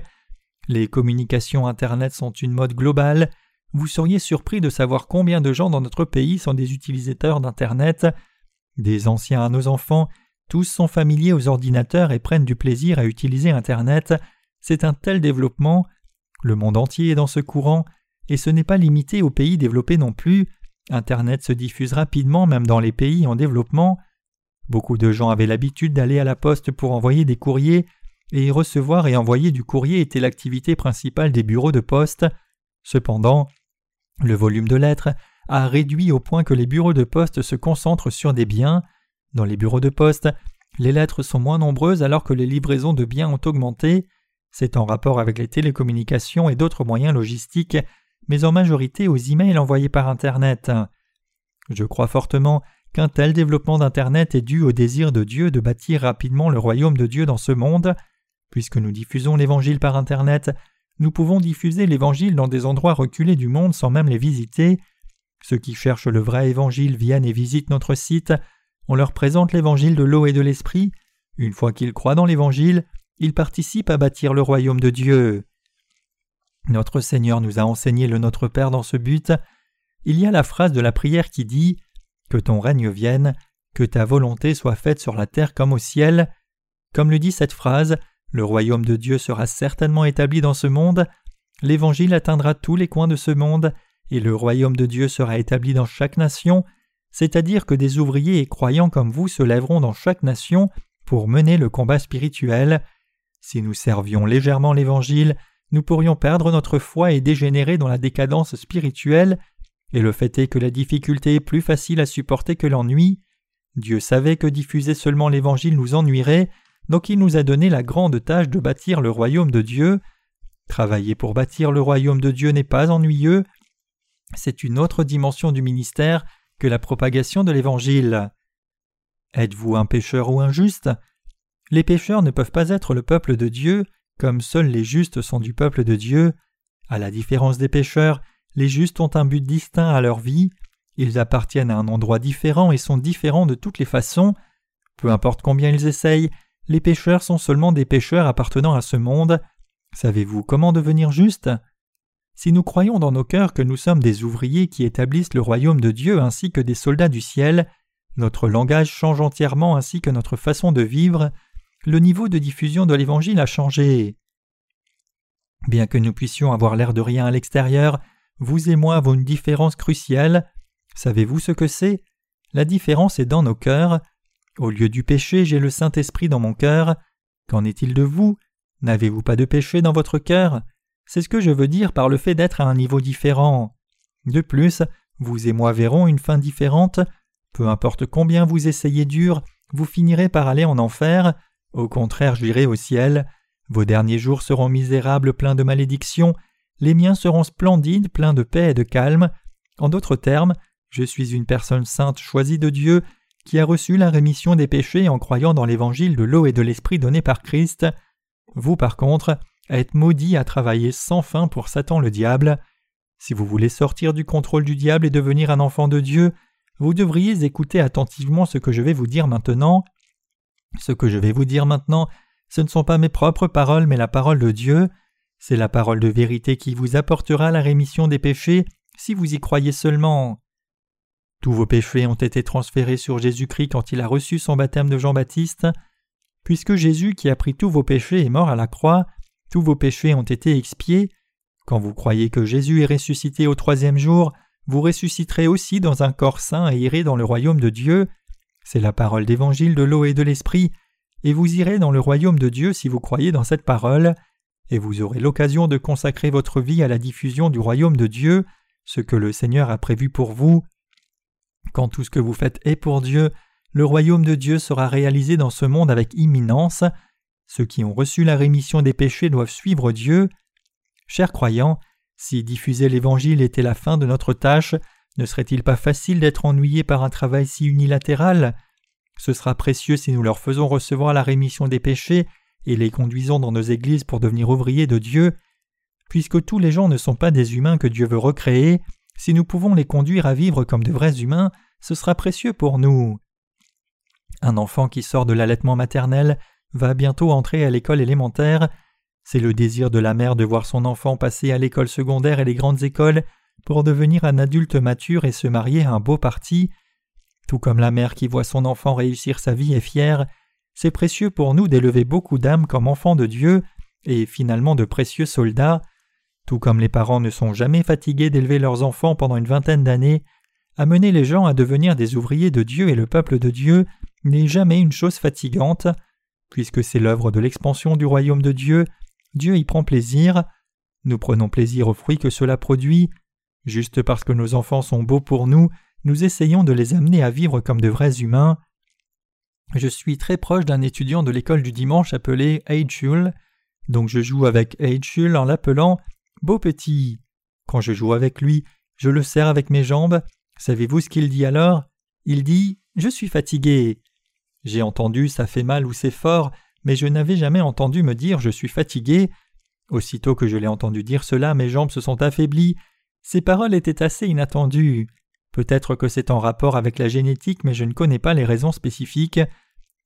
Les communications Internet sont une mode globale. Vous seriez surpris de savoir combien de gens dans notre pays sont des utilisateurs d'Internet. Des anciens à nos enfants, tous sont familiers aux ordinateurs et prennent du plaisir à utiliser Internet. C'est un tel développement le monde entier est dans ce courant, et ce n'est pas limité aux pays développés non plus. Internet se diffuse rapidement même dans les pays en développement. Beaucoup de gens avaient l'habitude d'aller à la poste pour envoyer des courriers, et recevoir et envoyer du courrier était l'activité principale des bureaux de poste. Cependant, le volume de lettres a réduit au point que les bureaux de poste se concentrent sur des biens. Dans les bureaux de poste, les lettres sont moins nombreuses alors que les livraisons de biens ont augmenté. C'est en rapport avec les télécommunications et d'autres moyens logistiques, mais en majorité aux emails envoyés par Internet. Je crois fortement qu'un tel développement d'Internet est dû au désir de Dieu de bâtir rapidement le royaume de Dieu dans ce monde. Puisque nous diffusons l'Évangile par Internet, nous pouvons diffuser l'Évangile dans des endroits reculés du monde sans même les visiter. Ceux qui cherchent le vrai Évangile viennent et visitent notre site. On leur présente l'Évangile de l'eau et de l'Esprit. Une fois qu'ils croient dans l'Évangile, il participe à bâtir le royaume de Dieu. Notre Seigneur nous a enseigné le Notre Père dans ce but. Il y a la phrase de la prière qui dit Que ton règne vienne, que ta volonté soit faite sur la terre comme au ciel. Comme le dit cette phrase, le royaume de Dieu sera certainement établi dans ce monde, l'Évangile atteindra tous les coins de ce monde, et le royaume de Dieu sera établi dans chaque nation, c'est-à-dire que des ouvriers et croyants comme vous se lèveront dans chaque nation pour mener le combat spirituel. Si nous servions légèrement l'Évangile, nous pourrions perdre notre foi et dégénérer dans la décadence spirituelle, et le fait est que la difficulté est plus facile à supporter que l'ennui. Dieu savait que diffuser seulement l'Évangile nous ennuierait, donc il nous a donné la grande tâche de bâtir le royaume de Dieu. Travailler pour bâtir le royaume de Dieu n'est pas ennuyeux, c'est une autre dimension du ministère que la propagation de l'Évangile. Êtes-vous un pécheur ou un juste les pécheurs ne peuvent pas être le peuple de Dieu, comme seuls les justes sont du peuple de Dieu. À la différence des pécheurs, les justes ont un but distinct à leur vie, ils appartiennent à un endroit différent et sont différents de toutes les façons. Peu importe combien ils essayent, les pécheurs sont seulement des pécheurs appartenant à ce monde. Savez-vous comment devenir juste? Si nous croyons dans nos cœurs que nous sommes des ouvriers qui établissent le royaume de Dieu ainsi que des soldats du ciel, notre langage change entièrement ainsi que notre façon de vivre, le niveau de diffusion de l'Évangile a changé. Bien que nous puissions avoir l'air de rien à l'extérieur, vous et moi avons une différence cruciale. Savez-vous ce que c'est? La différence est dans nos cœurs. Au lieu du péché, j'ai le Saint-Esprit dans mon cœur. Qu'en est-il de vous? N'avez-vous pas de péché dans votre cœur? C'est ce que je veux dire par le fait d'être à un niveau différent. De plus, vous et moi verrons une fin différente. Peu importe combien vous essayez dur, vous finirez par aller en enfer. Au contraire, j'irai au ciel. Vos derniers jours seront misérables, pleins de malédictions. Les miens seront splendides, pleins de paix et de calme. En d'autres termes, je suis une personne sainte choisie de Dieu, qui a reçu la rémission des péchés en croyant dans l'évangile de l'eau et de l'esprit donné par Christ. Vous, par contre, êtes maudits à travailler sans fin pour Satan le diable. Si vous voulez sortir du contrôle du diable et devenir un enfant de Dieu, vous devriez écouter attentivement ce que je vais vous dire maintenant. Ce que je vais vous dire maintenant, ce ne sont pas mes propres paroles, mais la parole de Dieu. C'est la parole de vérité qui vous apportera la rémission des péchés si vous y croyez seulement. Tous vos péchés ont été transférés sur Jésus-Christ quand il a reçu son baptême de Jean-Baptiste. Puisque Jésus qui a pris tous vos péchés est mort à la croix, tous vos péchés ont été expiés. Quand vous croyez que Jésus est ressuscité au troisième jour, vous ressusciterez aussi dans un corps saint et irez dans le royaume de Dieu. C'est la parole d'évangile de l'eau et de l'esprit, et vous irez dans le royaume de Dieu si vous croyez dans cette parole, et vous aurez l'occasion de consacrer votre vie à la diffusion du royaume de Dieu, ce que le Seigneur a prévu pour vous. Quand tout ce que vous faites est pour Dieu, le royaume de Dieu sera réalisé dans ce monde avec imminence. Ceux qui ont reçu la rémission des péchés doivent suivre Dieu. Chers croyants, si diffuser l'Évangile était la fin de notre tâche, ne serait-il pas facile d'être ennuyé par un travail si unilatéral? Ce sera précieux si nous leur faisons recevoir la rémission des péchés et les conduisons dans nos églises pour devenir ouvriers de Dieu. Puisque tous les gens ne sont pas des humains que Dieu veut recréer, si nous pouvons les conduire à vivre comme de vrais humains, ce sera précieux pour nous. Un enfant qui sort de l'allaitement maternel va bientôt entrer à l'école élémentaire. C'est le désir de la mère de voir son enfant passer à l'école secondaire et les grandes écoles pour devenir un adulte mature et se marier à un beau parti. Tout comme la mère qui voit son enfant réussir sa vie est fière, c'est précieux pour nous d'élever beaucoup d'âmes comme enfants de Dieu et finalement de précieux soldats. Tout comme les parents ne sont jamais fatigués d'élever leurs enfants pendant une vingtaine d'années, amener les gens à devenir des ouvriers de Dieu et le peuple de Dieu n'est jamais une chose fatigante. Puisque c'est l'œuvre de l'expansion du royaume de Dieu, Dieu y prend plaisir. Nous prenons plaisir aux fruits que cela produit. Juste parce que nos enfants sont beaux pour nous, nous essayons de les amener à vivre comme de vrais humains. Je suis très proche d'un étudiant de l'école du dimanche appelé Eichul, donc je joue avec Eichul en l'appelant Beau petit. Quand je joue avec lui, je le serre avec mes jambes. Savez-vous ce qu'il dit alors? Il dit Je suis fatigué. J'ai entendu ça fait mal ou c'est fort, mais je n'avais jamais entendu me dire je suis fatigué. Aussitôt que je l'ai entendu dire cela, mes jambes se sont affaiblies. Ces paroles étaient assez inattendues. Peut-être que c'est en rapport avec la génétique, mais je ne connais pas les raisons spécifiques.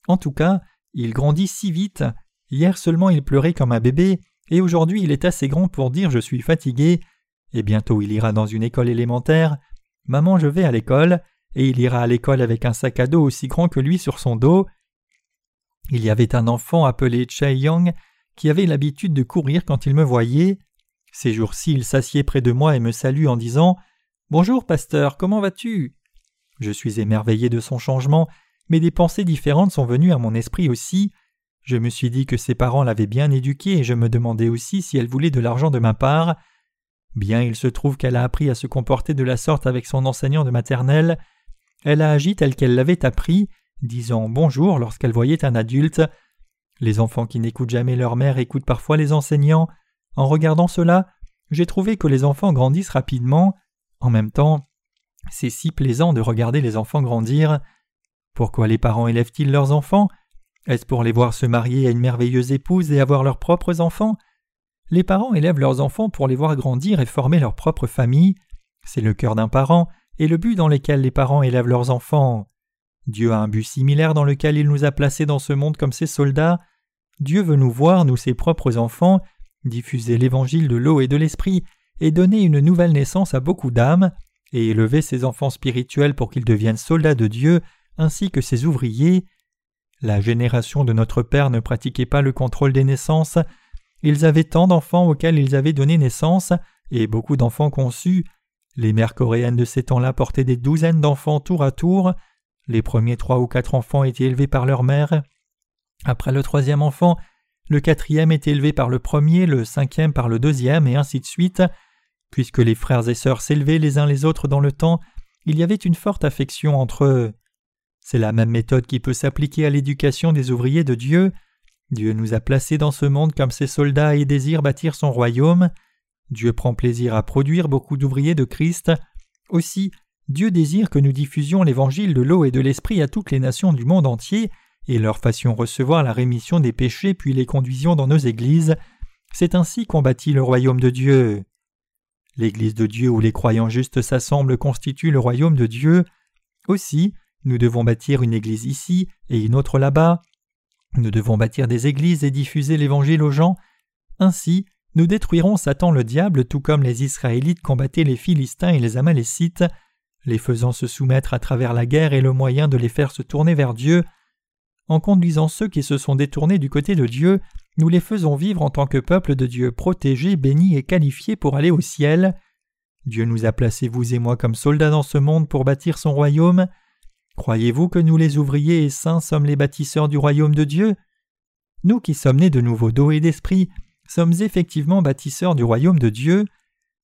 En tout cas, il grandit si vite. Hier seulement il pleurait comme un bébé, et aujourd'hui il est assez grand pour dire je suis fatigué, et bientôt il ira dans une école élémentaire. Maman, je vais à l'école et il ira à l'école avec un sac à dos aussi grand que lui sur son dos. Il y avait un enfant appelé Chai Young qui avait l'habitude de courir quand il me voyait. Ces jours-ci, il s'assied près de moi et me salue en disant Bonjour, pasteur, comment vas-tu? Je suis émerveillé de son changement, mais des pensées différentes sont venues à mon esprit aussi. Je me suis dit que ses parents l'avaient bien éduqué et je me demandais aussi si elle voulait de l'argent de ma part. Bien il se trouve qu'elle a appris à se comporter de la sorte avec son enseignant de maternelle, elle a agi telle qu'elle l'avait appris, disant bonjour lorsqu'elle voyait un adulte. Les enfants qui n'écoutent jamais leur mère écoutent parfois les enseignants. En regardant cela, j'ai trouvé que les enfants grandissent rapidement. En même temps, c'est si plaisant de regarder les enfants grandir. Pourquoi les parents élèvent-ils leurs enfants? Est-ce pour les voir se marier à une merveilleuse épouse et avoir leurs propres enfants? Les parents élèvent leurs enfants pour les voir grandir et former leur propre famille. C'est le cœur d'un parent, et le but dans lequel les parents élèvent leurs enfants. Dieu a un but similaire dans lequel il nous a placés dans ce monde comme ses soldats. Dieu veut nous voir, nous ses propres enfants, diffuser l'évangile de l'eau et de l'esprit, et donner une nouvelle naissance à beaucoup d'âmes, et élever ses enfants spirituels pour qu'ils deviennent soldats de Dieu, ainsi que ses ouvriers. La génération de notre Père ne pratiquait pas le contrôle des naissances. Ils avaient tant d'enfants auxquels ils avaient donné naissance, et beaucoup d'enfants conçus, les mères coréennes de ces temps-là portaient des douzaines d'enfants tour à tour. Les premiers trois ou quatre enfants étaient élevés par leur mère. Après le troisième enfant, le quatrième était élevé par le premier, le cinquième par le deuxième, et ainsi de suite. Puisque les frères et sœurs s'élevaient les uns les autres dans le temps, il y avait une forte affection entre eux. C'est la même méthode qui peut s'appliquer à l'éducation des ouvriers de Dieu. Dieu nous a placés dans ce monde comme ses soldats et désire bâtir son royaume. Dieu prend plaisir à produire beaucoup d'ouvriers de Christ. Aussi, Dieu désire que nous diffusions l'évangile de l'eau et de l'esprit à toutes les nations du monde entier et leur fassions recevoir la rémission des péchés puis les conduisions dans nos églises. C'est ainsi qu'on bâtit le royaume de Dieu. L'Église de Dieu où les croyants justes s'assemblent constitue le royaume de Dieu. Aussi, nous devons bâtir une église ici et une autre là-bas. Nous devons bâtir des églises et diffuser l'Évangile aux gens. Ainsi, nous détruirons Satan le diable tout comme les Israélites combattaient les Philistins et les Amalécites, les faisant se soumettre à travers la guerre et le moyen de les faire se tourner vers Dieu. En conduisant ceux qui se sont détournés du côté de Dieu, nous les faisons vivre en tant que peuple de Dieu protégé, béni et qualifié pour aller au ciel. Dieu nous a placés, vous et moi, comme soldats dans ce monde pour bâtir son royaume. Croyez-vous que nous les ouvriers et saints sommes les bâtisseurs du royaume de Dieu? Nous qui sommes nés de nouveau d'eau et d'esprit sommes effectivement bâtisseurs du royaume de Dieu.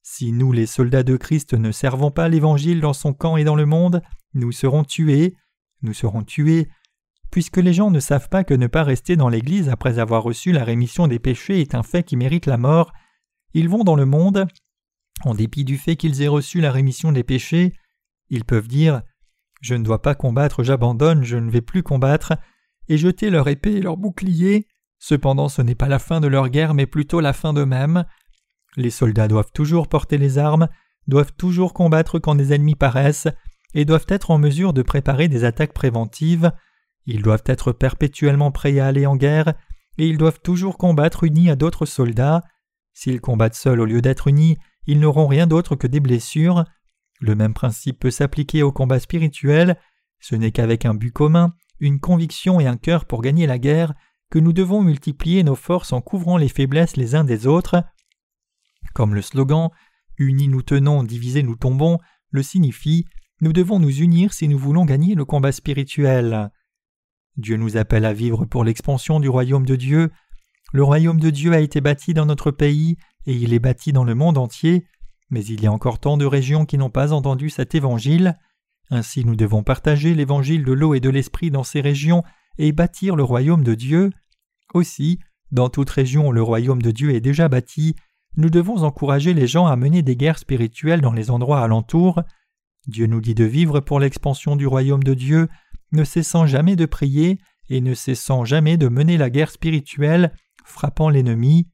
Si nous, les soldats de Christ, ne servons pas l'Évangile dans son camp et dans le monde, nous serons tués, nous serons tués, puisque les gens ne savent pas que ne pas rester dans l'Église après avoir reçu la rémission des péchés est un fait qui mérite la mort, ils vont dans le monde, en dépit du fait qu'ils aient reçu la rémission des péchés, ils peuvent dire Je ne dois pas combattre, j'abandonne, je ne vais plus combattre, et jeter leur épée et leur bouclier. Cependant, ce n'est pas la fin de leur guerre, mais plutôt la fin d'eux-mêmes. Les soldats doivent toujours porter les armes, doivent toujours combattre quand des ennemis paraissent, et doivent être en mesure de préparer des attaques préventives. Ils doivent être perpétuellement prêts à aller en guerre, et ils doivent toujours combattre unis à d'autres soldats. S'ils combattent seuls au lieu d'être unis, ils n'auront rien d'autre que des blessures. Le même principe peut s'appliquer au combat spirituel. Ce n'est qu'avec un but commun, une conviction et un cœur pour gagner la guerre que nous devons multiplier nos forces en couvrant les faiblesses les uns des autres. Comme le slogan Unis nous tenons, divisés nous tombons le signifie, nous devons nous unir si nous voulons gagner le combat spirituel. Dieu nous appelle à vivre pour l'expansion du royaume de Dieu. Le royaume de Dieu a été bâti dans notre pays et il est bâti dans le monde entier, mais il y a encore tant de régions qui n'ont pas entendu cet évangile. Ainsi nous devons partager l'évangile de l'eau et de l'esprit dans ces régions et bâtir le royaume de Dieu. Aussi, dans toute région où le royaume de Dieu est déjà bâti, nous devons encourager les gens à mener des guerres spirituelles dans les endroits alentours. Dieu nous dit de vivre pour l'expansion du royaume de Dieu, ne cessant jamais de prier et ne cessant jamais de mener la guerre spirituelle, frappant l'ennemi.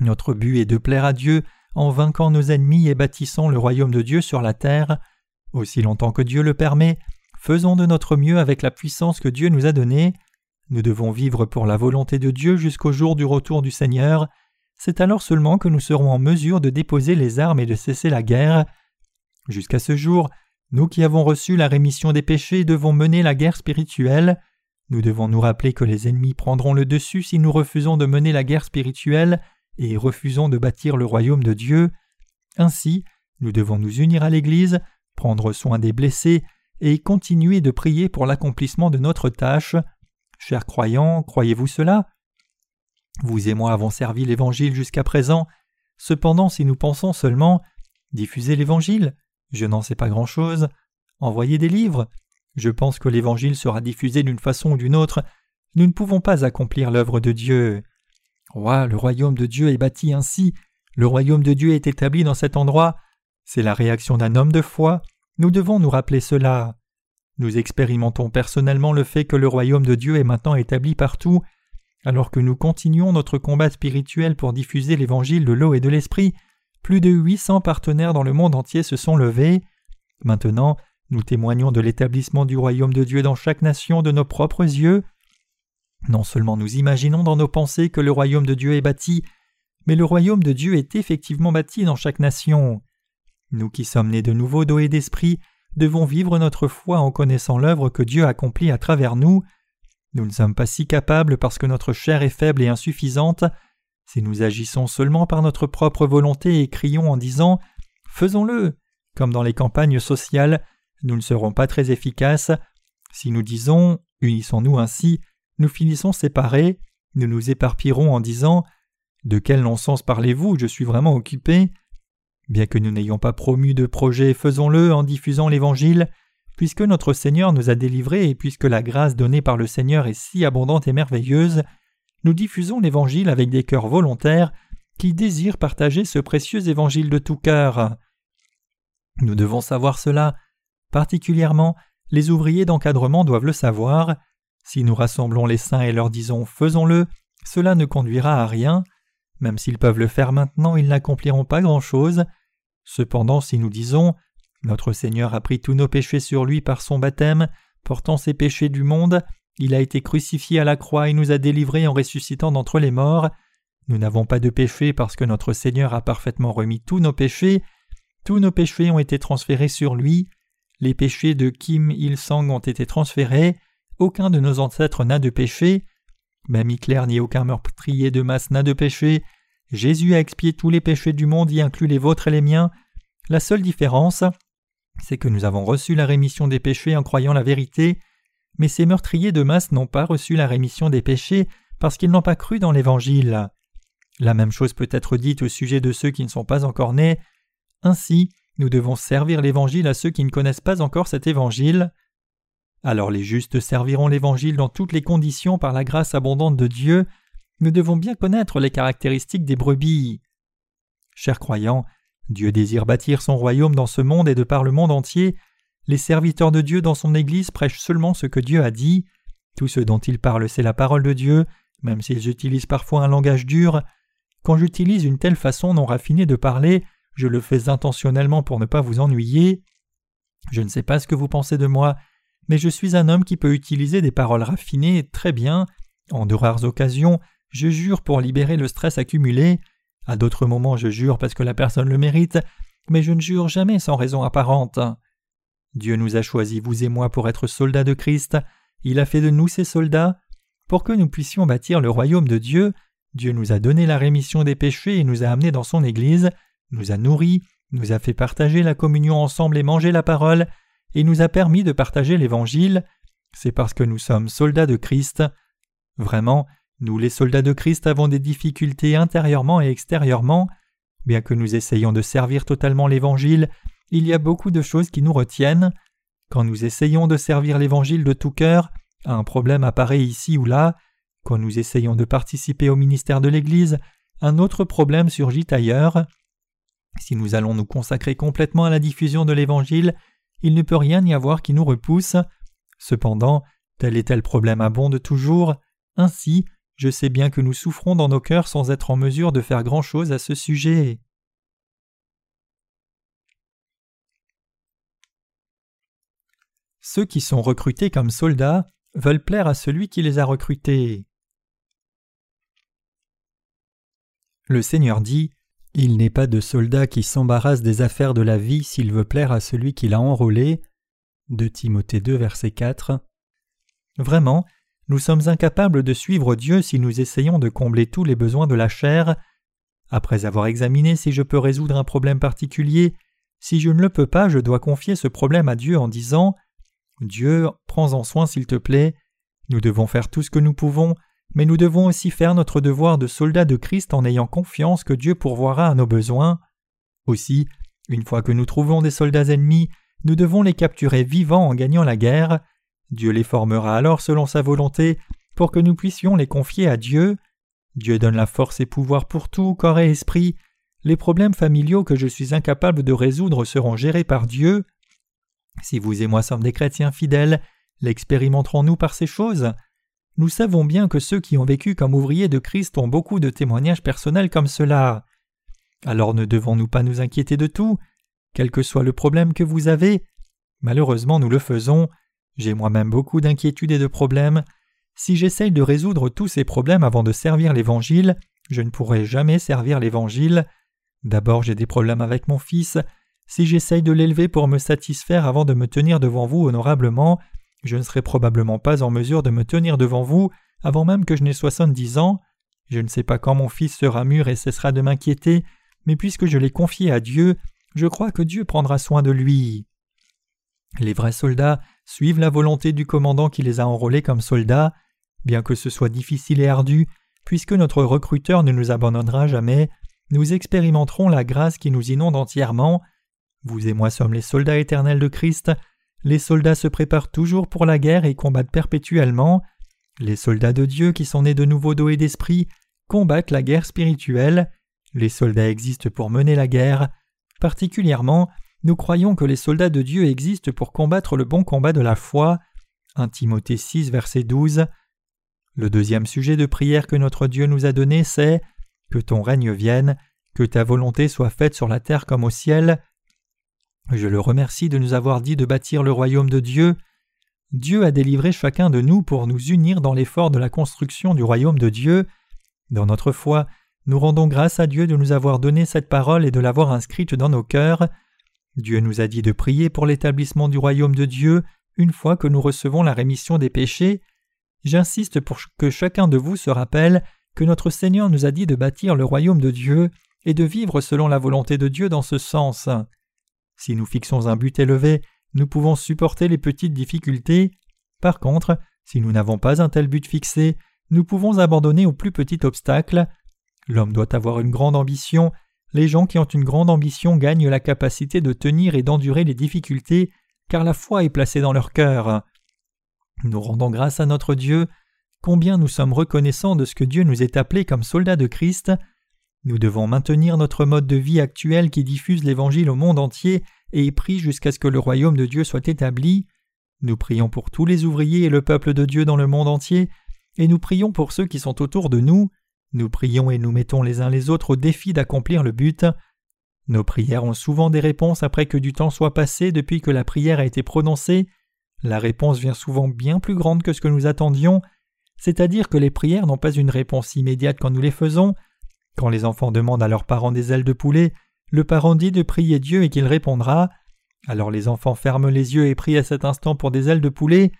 Notre but est de plaire à Dieu en vainquant nos ennemis et bâtissant le royaume de Dieu sur la terre. Aussi longtemps que Dieu le permet, faisons de notre mieux avec la puissance que Dieu nous a donnée. Nous devons vivre pour la volonté de Dieu jusqu'au jour du retour du Seigneur. C'est alors seulement que nous serons en mesure de déposer les armes et de cesser la guerre. Jusqu'à ce jour, nous qui avons reçu la rémission des péchés devons mener la guerre spirituelle. Nous devons nous rappeler que les ennemis prendront le dessus si nous refusons de mener la guerre spirituelle et refusons de bâtir le royaume de Dieu. Ainsi, nous devons nous unir à l'Église, prendre soin des blessés et continuer de prier pour l'accomplissement de notre tâche. Chers croyants, croyez-vous cela? Vous et moi avons servi l'Évangile jusqu'à présent. Cependant, si nous pensons seulement diffuser l'Évangile, je n'en sais pas grand-chose. Envoyer des livres Je pense que l'Évangile sera diffusé d'une façon ou d'une autre. Nous ne pouvons pas accomplir l'œuvre de Dieu. Le royaume de Dieu est bâti ainsi. Le royaume de Dieu est établi dans cet endroit. C'est la réaction d'un homme de foi. Nous devons nous rappeler cela. Nous expérimentons personnellement le fait que le royaume de Dieu est maintenant établi partout. Alors que nous continuons notre combat spirituel pour diffuser l'évangile de l'eau et de l'esprit, plus de 800 partenaires dans le monde entier se sont levés. Maintenant, nous témoignons de l'établissement du royaume de Dieu dans chaque nation de nos propres yeux. Non seulement nous imaginons dans nos pensées que le royaume de Dieu est bâti, mais le royaume de Dieu est effectivement bâti dans chaque nation. Nous qui sommes nés de nouveau d'eau et d'esprit devons vivre notre foi en connaissant l'œuvre que Dieu accomplit à travers nous. Nous ne sommes pas si capables parce que notre chair est faible et insuffisante, si nous agissons seulement par notre propre volonté et crions en disant Faisons-le, comme dans les campagnes sociales, nous ne serons pas très efficaces. Si nous disons Unissons-nous ainsi, nous finissons séparés, nous nous éparpillerons en disant De quel non-sens parlez-vous? Je suis vraiment occupé. Bien que nous n'ayons pas promu de projet, faisons-le en diffusant l'Évangile, puisque notre Seigneur nous a délivrés et puisque la grâce donnée par le Seigneur est si abondante et merveilleuse, nous diffusons l'Évangile avec des cœurs volontaires qui désirent partager ce précieux Évangile de tout cœur. Nous devons savoir cela, particulièrement les ouvriers d'encadrement doivent le savoir. Si nous rassemblons les saints et leur disons faisons-le, cela ne conduira à rien. Même s'ils peuvent le faire maintenant, ils n'accompliront pas grand-chose. Cependant, si nous disons Notre Seigneur a pris tous nos péchés sur lui par son baptême, portant ses péchés du monde, il a été crucifié à la croix et nous a délivrés en ressuscitant d'entre les morts. Nous n'avons pas de péché parce que notre Seigneur a parfaitement remis tous nos péchés. Tous nos péchés ont été transférés sur lui. Les péchés de Kim Il-sang ont été transférés. Aucun de nos ancêtres n'a de péché. Même Hitler ni aucun meurtrier de masse n'a de péché. Jésus a expié tous les péchés du monde, y inclut les vôtres et les miens. La seule différence c'est que nous avons reçu la rémission des péchés en croyant la vérité, mais ces meurtriers de masse n'ont pas reçu la rémission des péchés parce qu'ils n'ont pas cru dans l'Évangile. La même chose peut être dite au sujet de ceux qui ne sont pas encore nés. Ainsi, nous devons servir l'Évangile à ceux qui ne connaissent pas encore cet Évangile. Alors les justes serviront l'Évangile dans toutes les conditions par la grâce abondante de Dieu. Nous devons bien connaître les caractéristiques des brebis. Chers croyants, Dieu désire bâtir son royaume dans ce monde et de par le monde entier. Les serviteurs de Dieu dans son Église prêchent seulement ce que Dieu a dit. Tout ce dont ils parlent, c'est la parole de Dieu, même s'ils utilisent parfois un langage dur. Quand j'utilise une telle façon non raffinée de parler, je le fais intentionnellement pour ne pas vous ennuyer. Je ne sais pas ce que vous pensez de moi, mais je suis un homme qui peut utiliser des paroles raffinées très bien. En de rares occasions, je jure pour libérer le stress accumulé. À d'autres moments, je jure parce que la personne le mérite, mais je ne jure jamais sans raison apparente. Dieu nous a choisis, vous et moi, pour être soldats de Christ. Il a fait de nous ses soldats. Pour que nous puissions bâtir le royaume de Dieu, Dieu nous a donné la rémission des péchés et nous a amenés dans son Église, nous a nourris, nous a fait partager la communion ensemble et manger la parole, et nous a permis de partager l'Évangile. C'est parce que nous sommes soldats de Christ. Vraiment, nous les soldats de Christ avons des difficultés intérieurement et extérieurement. Bien que nous essayions de servir totalement l'Évangile, il y a beaucoup de choses qui nous retiennent. Quand nous essayons de servir l'Évangile de tout cœur, un problème apparaît ici ou là. Quand nous essayons de participer au ministère de l'Église, un autre problème surgit ailleurs. Si nous allons nous consacrer complètement à la diffusion de l'Évangile, il ne peut rien y avoir qui nous repousse. Cependant, tel et tel problème abonde toujours. Ainsi, je sais bien que nous souffrons dans nos cœurs sans être en mesure de faire grand-chose à ce sujet. Ceux qui sont recrutés comme soldats veulent plaire à celui qui les a recrutés. Le Seigneur dit Il n'est pas de soldat qui s'embarrasse des affaires de la vie s'il veut plaire à celui qui l'a enrôlé. De Timothée 2, verset 4. Vraiment, nous sommes incapables de suivre Dieu si nous essayons de combler tous les besoins de la chair. Après avoir examiné si je peux résoudre un problème particulier, si je ne le peux pas, je dois confier ce problème à Dieu en disant Dieu, prends-en soin s'il te plaît. Nous devons faire tout ce que nous pouvons, mais nous devons aussi faire notre devoir de soldats de Christ en ayant confiance que Dieu pourvoira à nos besoins. Aussi, une fois que nous trouvons des soldats ennemis, nous devons les capturer vivants en gagnant la guerre. Dieu les formera alors selon sa volonté pour que nous puissions les confier à Dieu. Dieu donne la force et pouvoir pour tout, corps et esprit. Les problèmes familiaux que je suis incapable de résoudre seront gérés par Dieu. Si vous et moi sommes des chrétiens fidèles, l'expérimenterons-nous par ces choses? Nous savons bien que ceux qui ont vécu comme ouvriers de Christ ont beaucoup de témoignages personnels comme cela. Alors ne devons-nous pas nous inquiéter de tout, quel que soit le problème que vous avez Malheureusement nous le faisons, j'ai moi-même beaucoup d'inquiétudes et de problèmes. Si j'essaye de résoudre tous ces problèmes avant de servir l'Évangile, je ne pourrai jamais servir l'Évangile. D'abord j'ai des problèmes avec mon fils. Si j'essaye de l'élever pour me satisfaire avant de me tenir devant vous honorablement, je ne serai probablement pas en mesure de me tenir devant vous avant même que je n'ai soixante-dix ans. Je ne sais pas quand mon fils sera mûr et cessera de m'inquiéter, mais puisque je l'ai confié à Dieu, je crois que Dieu prendra soin de lui. Les vrais soldats suivent la volonté du commandant qui les a enrôlés comme soldats, bien que ce soit difficile et ardu, puisque notre recruteur ne nous abandonnera jamais, nous expérimenterons la grâce qui nous inonde entièrement. Vous et moi sommes les soldats éternels de Christ. Les soldats se préparent toujours pour la guerre et combattent perpétuellement. Les soldats de Dieu qui sont nés de nouveau d'eau et d'esprit combattent la guerre spirituelle. Les soldats existent pour mener la guerre. Particulièrement, nous croyons que les soldats de Dieu existent pour combattre le bon combat de la foi. 1 Timothée 6, verset 12. Le deuxième sujet de prière que notre Dieu nous a donné, c'est Que ton règne vienne, que ta volonté soit faite sur la terre comme au ciel. Je le remercie de nous avoir dit de bâtir le royaume de Dieu. Dieu a délivré chacun de nous pour nous unir dans l'effort de la construction du royaume de Dieu. Dans notre foi, nous rendons grâce à Dieu de nous avoir donné cette parole et de l'avoir inscrite dans nos cœurs. Dieu nous a dit de prier pour l'établissement du royaume de Dieu une fois que nous recevons la rémission des péchés. J'insiste pour que chacun de vous se rappelle que notre Seigneur nous a dit de bâtir le royaume de Dieu et de vivre selon la volonté de Dieu dans ce sens. Si nous fixons un but élevé, nous pouvons supporter les petites difficultés. Par contre, si nous n'avons pas un tel but fixé, nous pouvons abandonner au plus petit obstacle. L'homme doit avoir une grande ambition. Les gens qui ont une grande ambition gagnent la capacité de tenir et d'endurer les difficultés, car la foi est placée dans leur cœur. Nous rendons grâce à notre Dieu. Combien nous sommes reconnaissants de ce que Dieu nous est appelé comme soldats de Christ. Nous devons maintenir notre mode de vie actuel qui diffuse l'Évangile au monde entier et est pris jusqu'à ce que le royaume de Dieu soit établi. Nous prions pour tous les ouvriers et le peuple de Dieu dans le monde entier, et nous prions pour ceux qui sont autour de nous. Nous prions et nous mettons les uns les autres au défi d'accomplir le but. Nos prières ont souvent des réponses après que du temps soit passé depuis que la prière a été prononcée. La réponse vient souvent bien plus grande que ce que nous attendions, c'est-à-dire que les prières n'ont pas une réponse immédiate quand nous les faisons, quand les enfants demandent à leurs parents des ailes de poulet, le parent dit de prier Dieu et qu'il répondra. Alors les enfants ferment les yeux et prient à cet instant pour des ailes de poulet.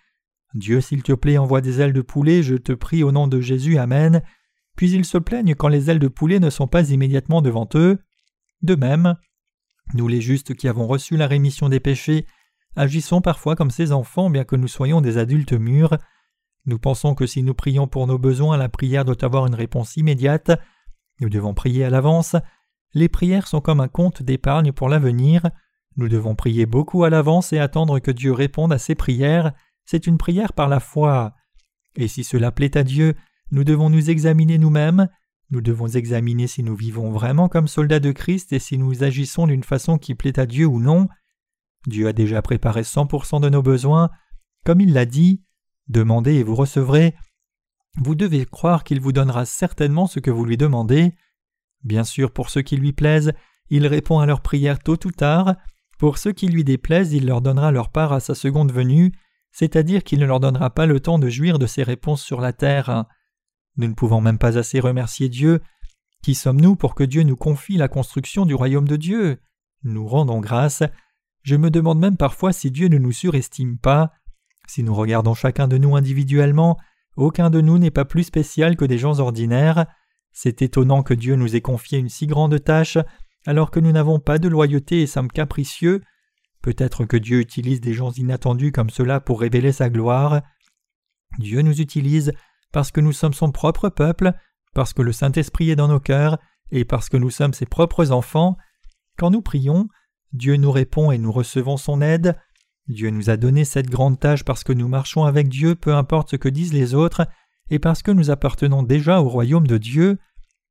Dieu, s'il te plaît, envoie des ailes de poulet, je te prie au nom de Jésus, Amen. Puis ils se plaignent quand les ailes de poulet ne sont pas immédiatement devant eux. De même, nous les justes qui avons reçu la rémission des péchés, agissons parfois comme ces enfants bien que nous soyons des adultes mûrs. Nous pensons que si nous prions pour nos besoins, la prière doit avoir une réponse immédiate. Nous devons prier à l'avance. Les prières sont comme un compte d'épargne pour l'avenir. Nous devons prier beaucoup à l'avance et attendre que Dieu réponde à ces prières. C'est une prière par la foi. Et si cela plaît à Dieu, nous devons nous examiner nous-mêmes. Nous devons examiner si nous vivons vraiment comme soldats de Christ et si nous agissons d'une façon qui plaît à Dieu ou non. Dieu a déjà préparé 100% de nos besoins. Comme il l'a dit, demandez et vous recevrez. Vous devez croire qu'il vous donnera certainement ce que vous lui demandez. Bien sûr, pour ceux qui lui plaisent, il répond à leurs prières tôt ou tard. Pour ceux qui lui déplaisent, il leur donnera leur part à sa seconde venue, c'est-à-dire qu'il ne leur donnera pas le temps de jouir de ses réponses sur la terre. Nous ne pouvons même pas assez remercier Dieu. Qui sommes-nous pour que Dieu nous confie la construction du royaume de Dieu? Nous rendons grâce. Je me demande même parfois si Dieu ne nous surestime pas. Si nous regardons chacun de nous individuellement, aucun de nous n'est pas plus spécial que des gens ordinaires. C'est étonnant que Dieu nous ait confié une si grande tâche alors que nous n'avons pas de loyauté et sommes capricieux. Peut-être que Dieu utilise des gens inattendus comme cela pour révéler sa gloire. Dieu nous utilise parce que nous sommes son propre peuple, parce que le Saint-Esprit est dans nos cœurs, et parce que nous sommes ses propres enfants. Quand nous prions, Dieu nous répond et nous recevons son aide. Dieu nous a donné cette grande tâche parce que nous marchons avec Dieu peu importe ce que disent les autres, et parce que nous appartenons déjà au royaume de Dieu.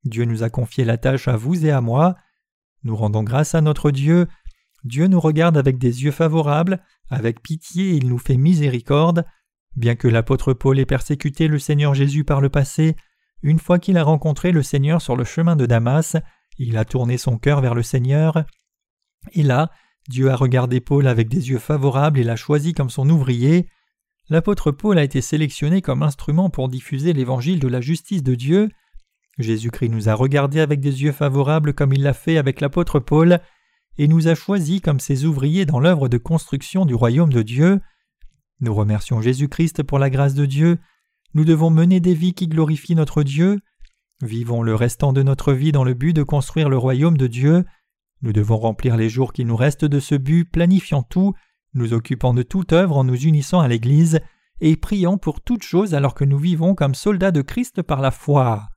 Dieu nous a confié la tâche à vous et à moi. Nous rendons grâce à notre Dieu. Dieu nous regarde avec des yeux favorables, avec pitié il nous fait miséricorde. Bien que l'apôtre Paul ait persécuté le Seigneur Jésus par le passé, une fois qu'il a rencontré le Seigneur sur le chemin de Damas, il a tourné son cœur vers le Seigneur. Et là, Dieu a regardé Paul avec des yeux favorables et l'a choisi comme son ouvrier. L'apôtre Paul a été sélectionné comme instrument pour diffuser l'évangile de la justice de Dieu. Jésus-Christ nous a regardés avec des yeux favorables comme il l'a fait avec l'apôtre Paul, et nous a choisis comme ses ouvriers dans l'œuvre de construction du royaume de Dieu. Nous remercions Jésus-Christ pour la grâce de Dieu. Nous devons mener des vies qui glorifient notre Dieu. Vivons le restant de notre vie dans le but de construire le royaume de Dieu. Nous devons remplir les jours qui nous restent de ce but, planifiant tout, nous occupant de toute œuvre en nous unissant à l'Église, et priant pour toutes choses alors que nous vivons comme soldats de Christ par la foi.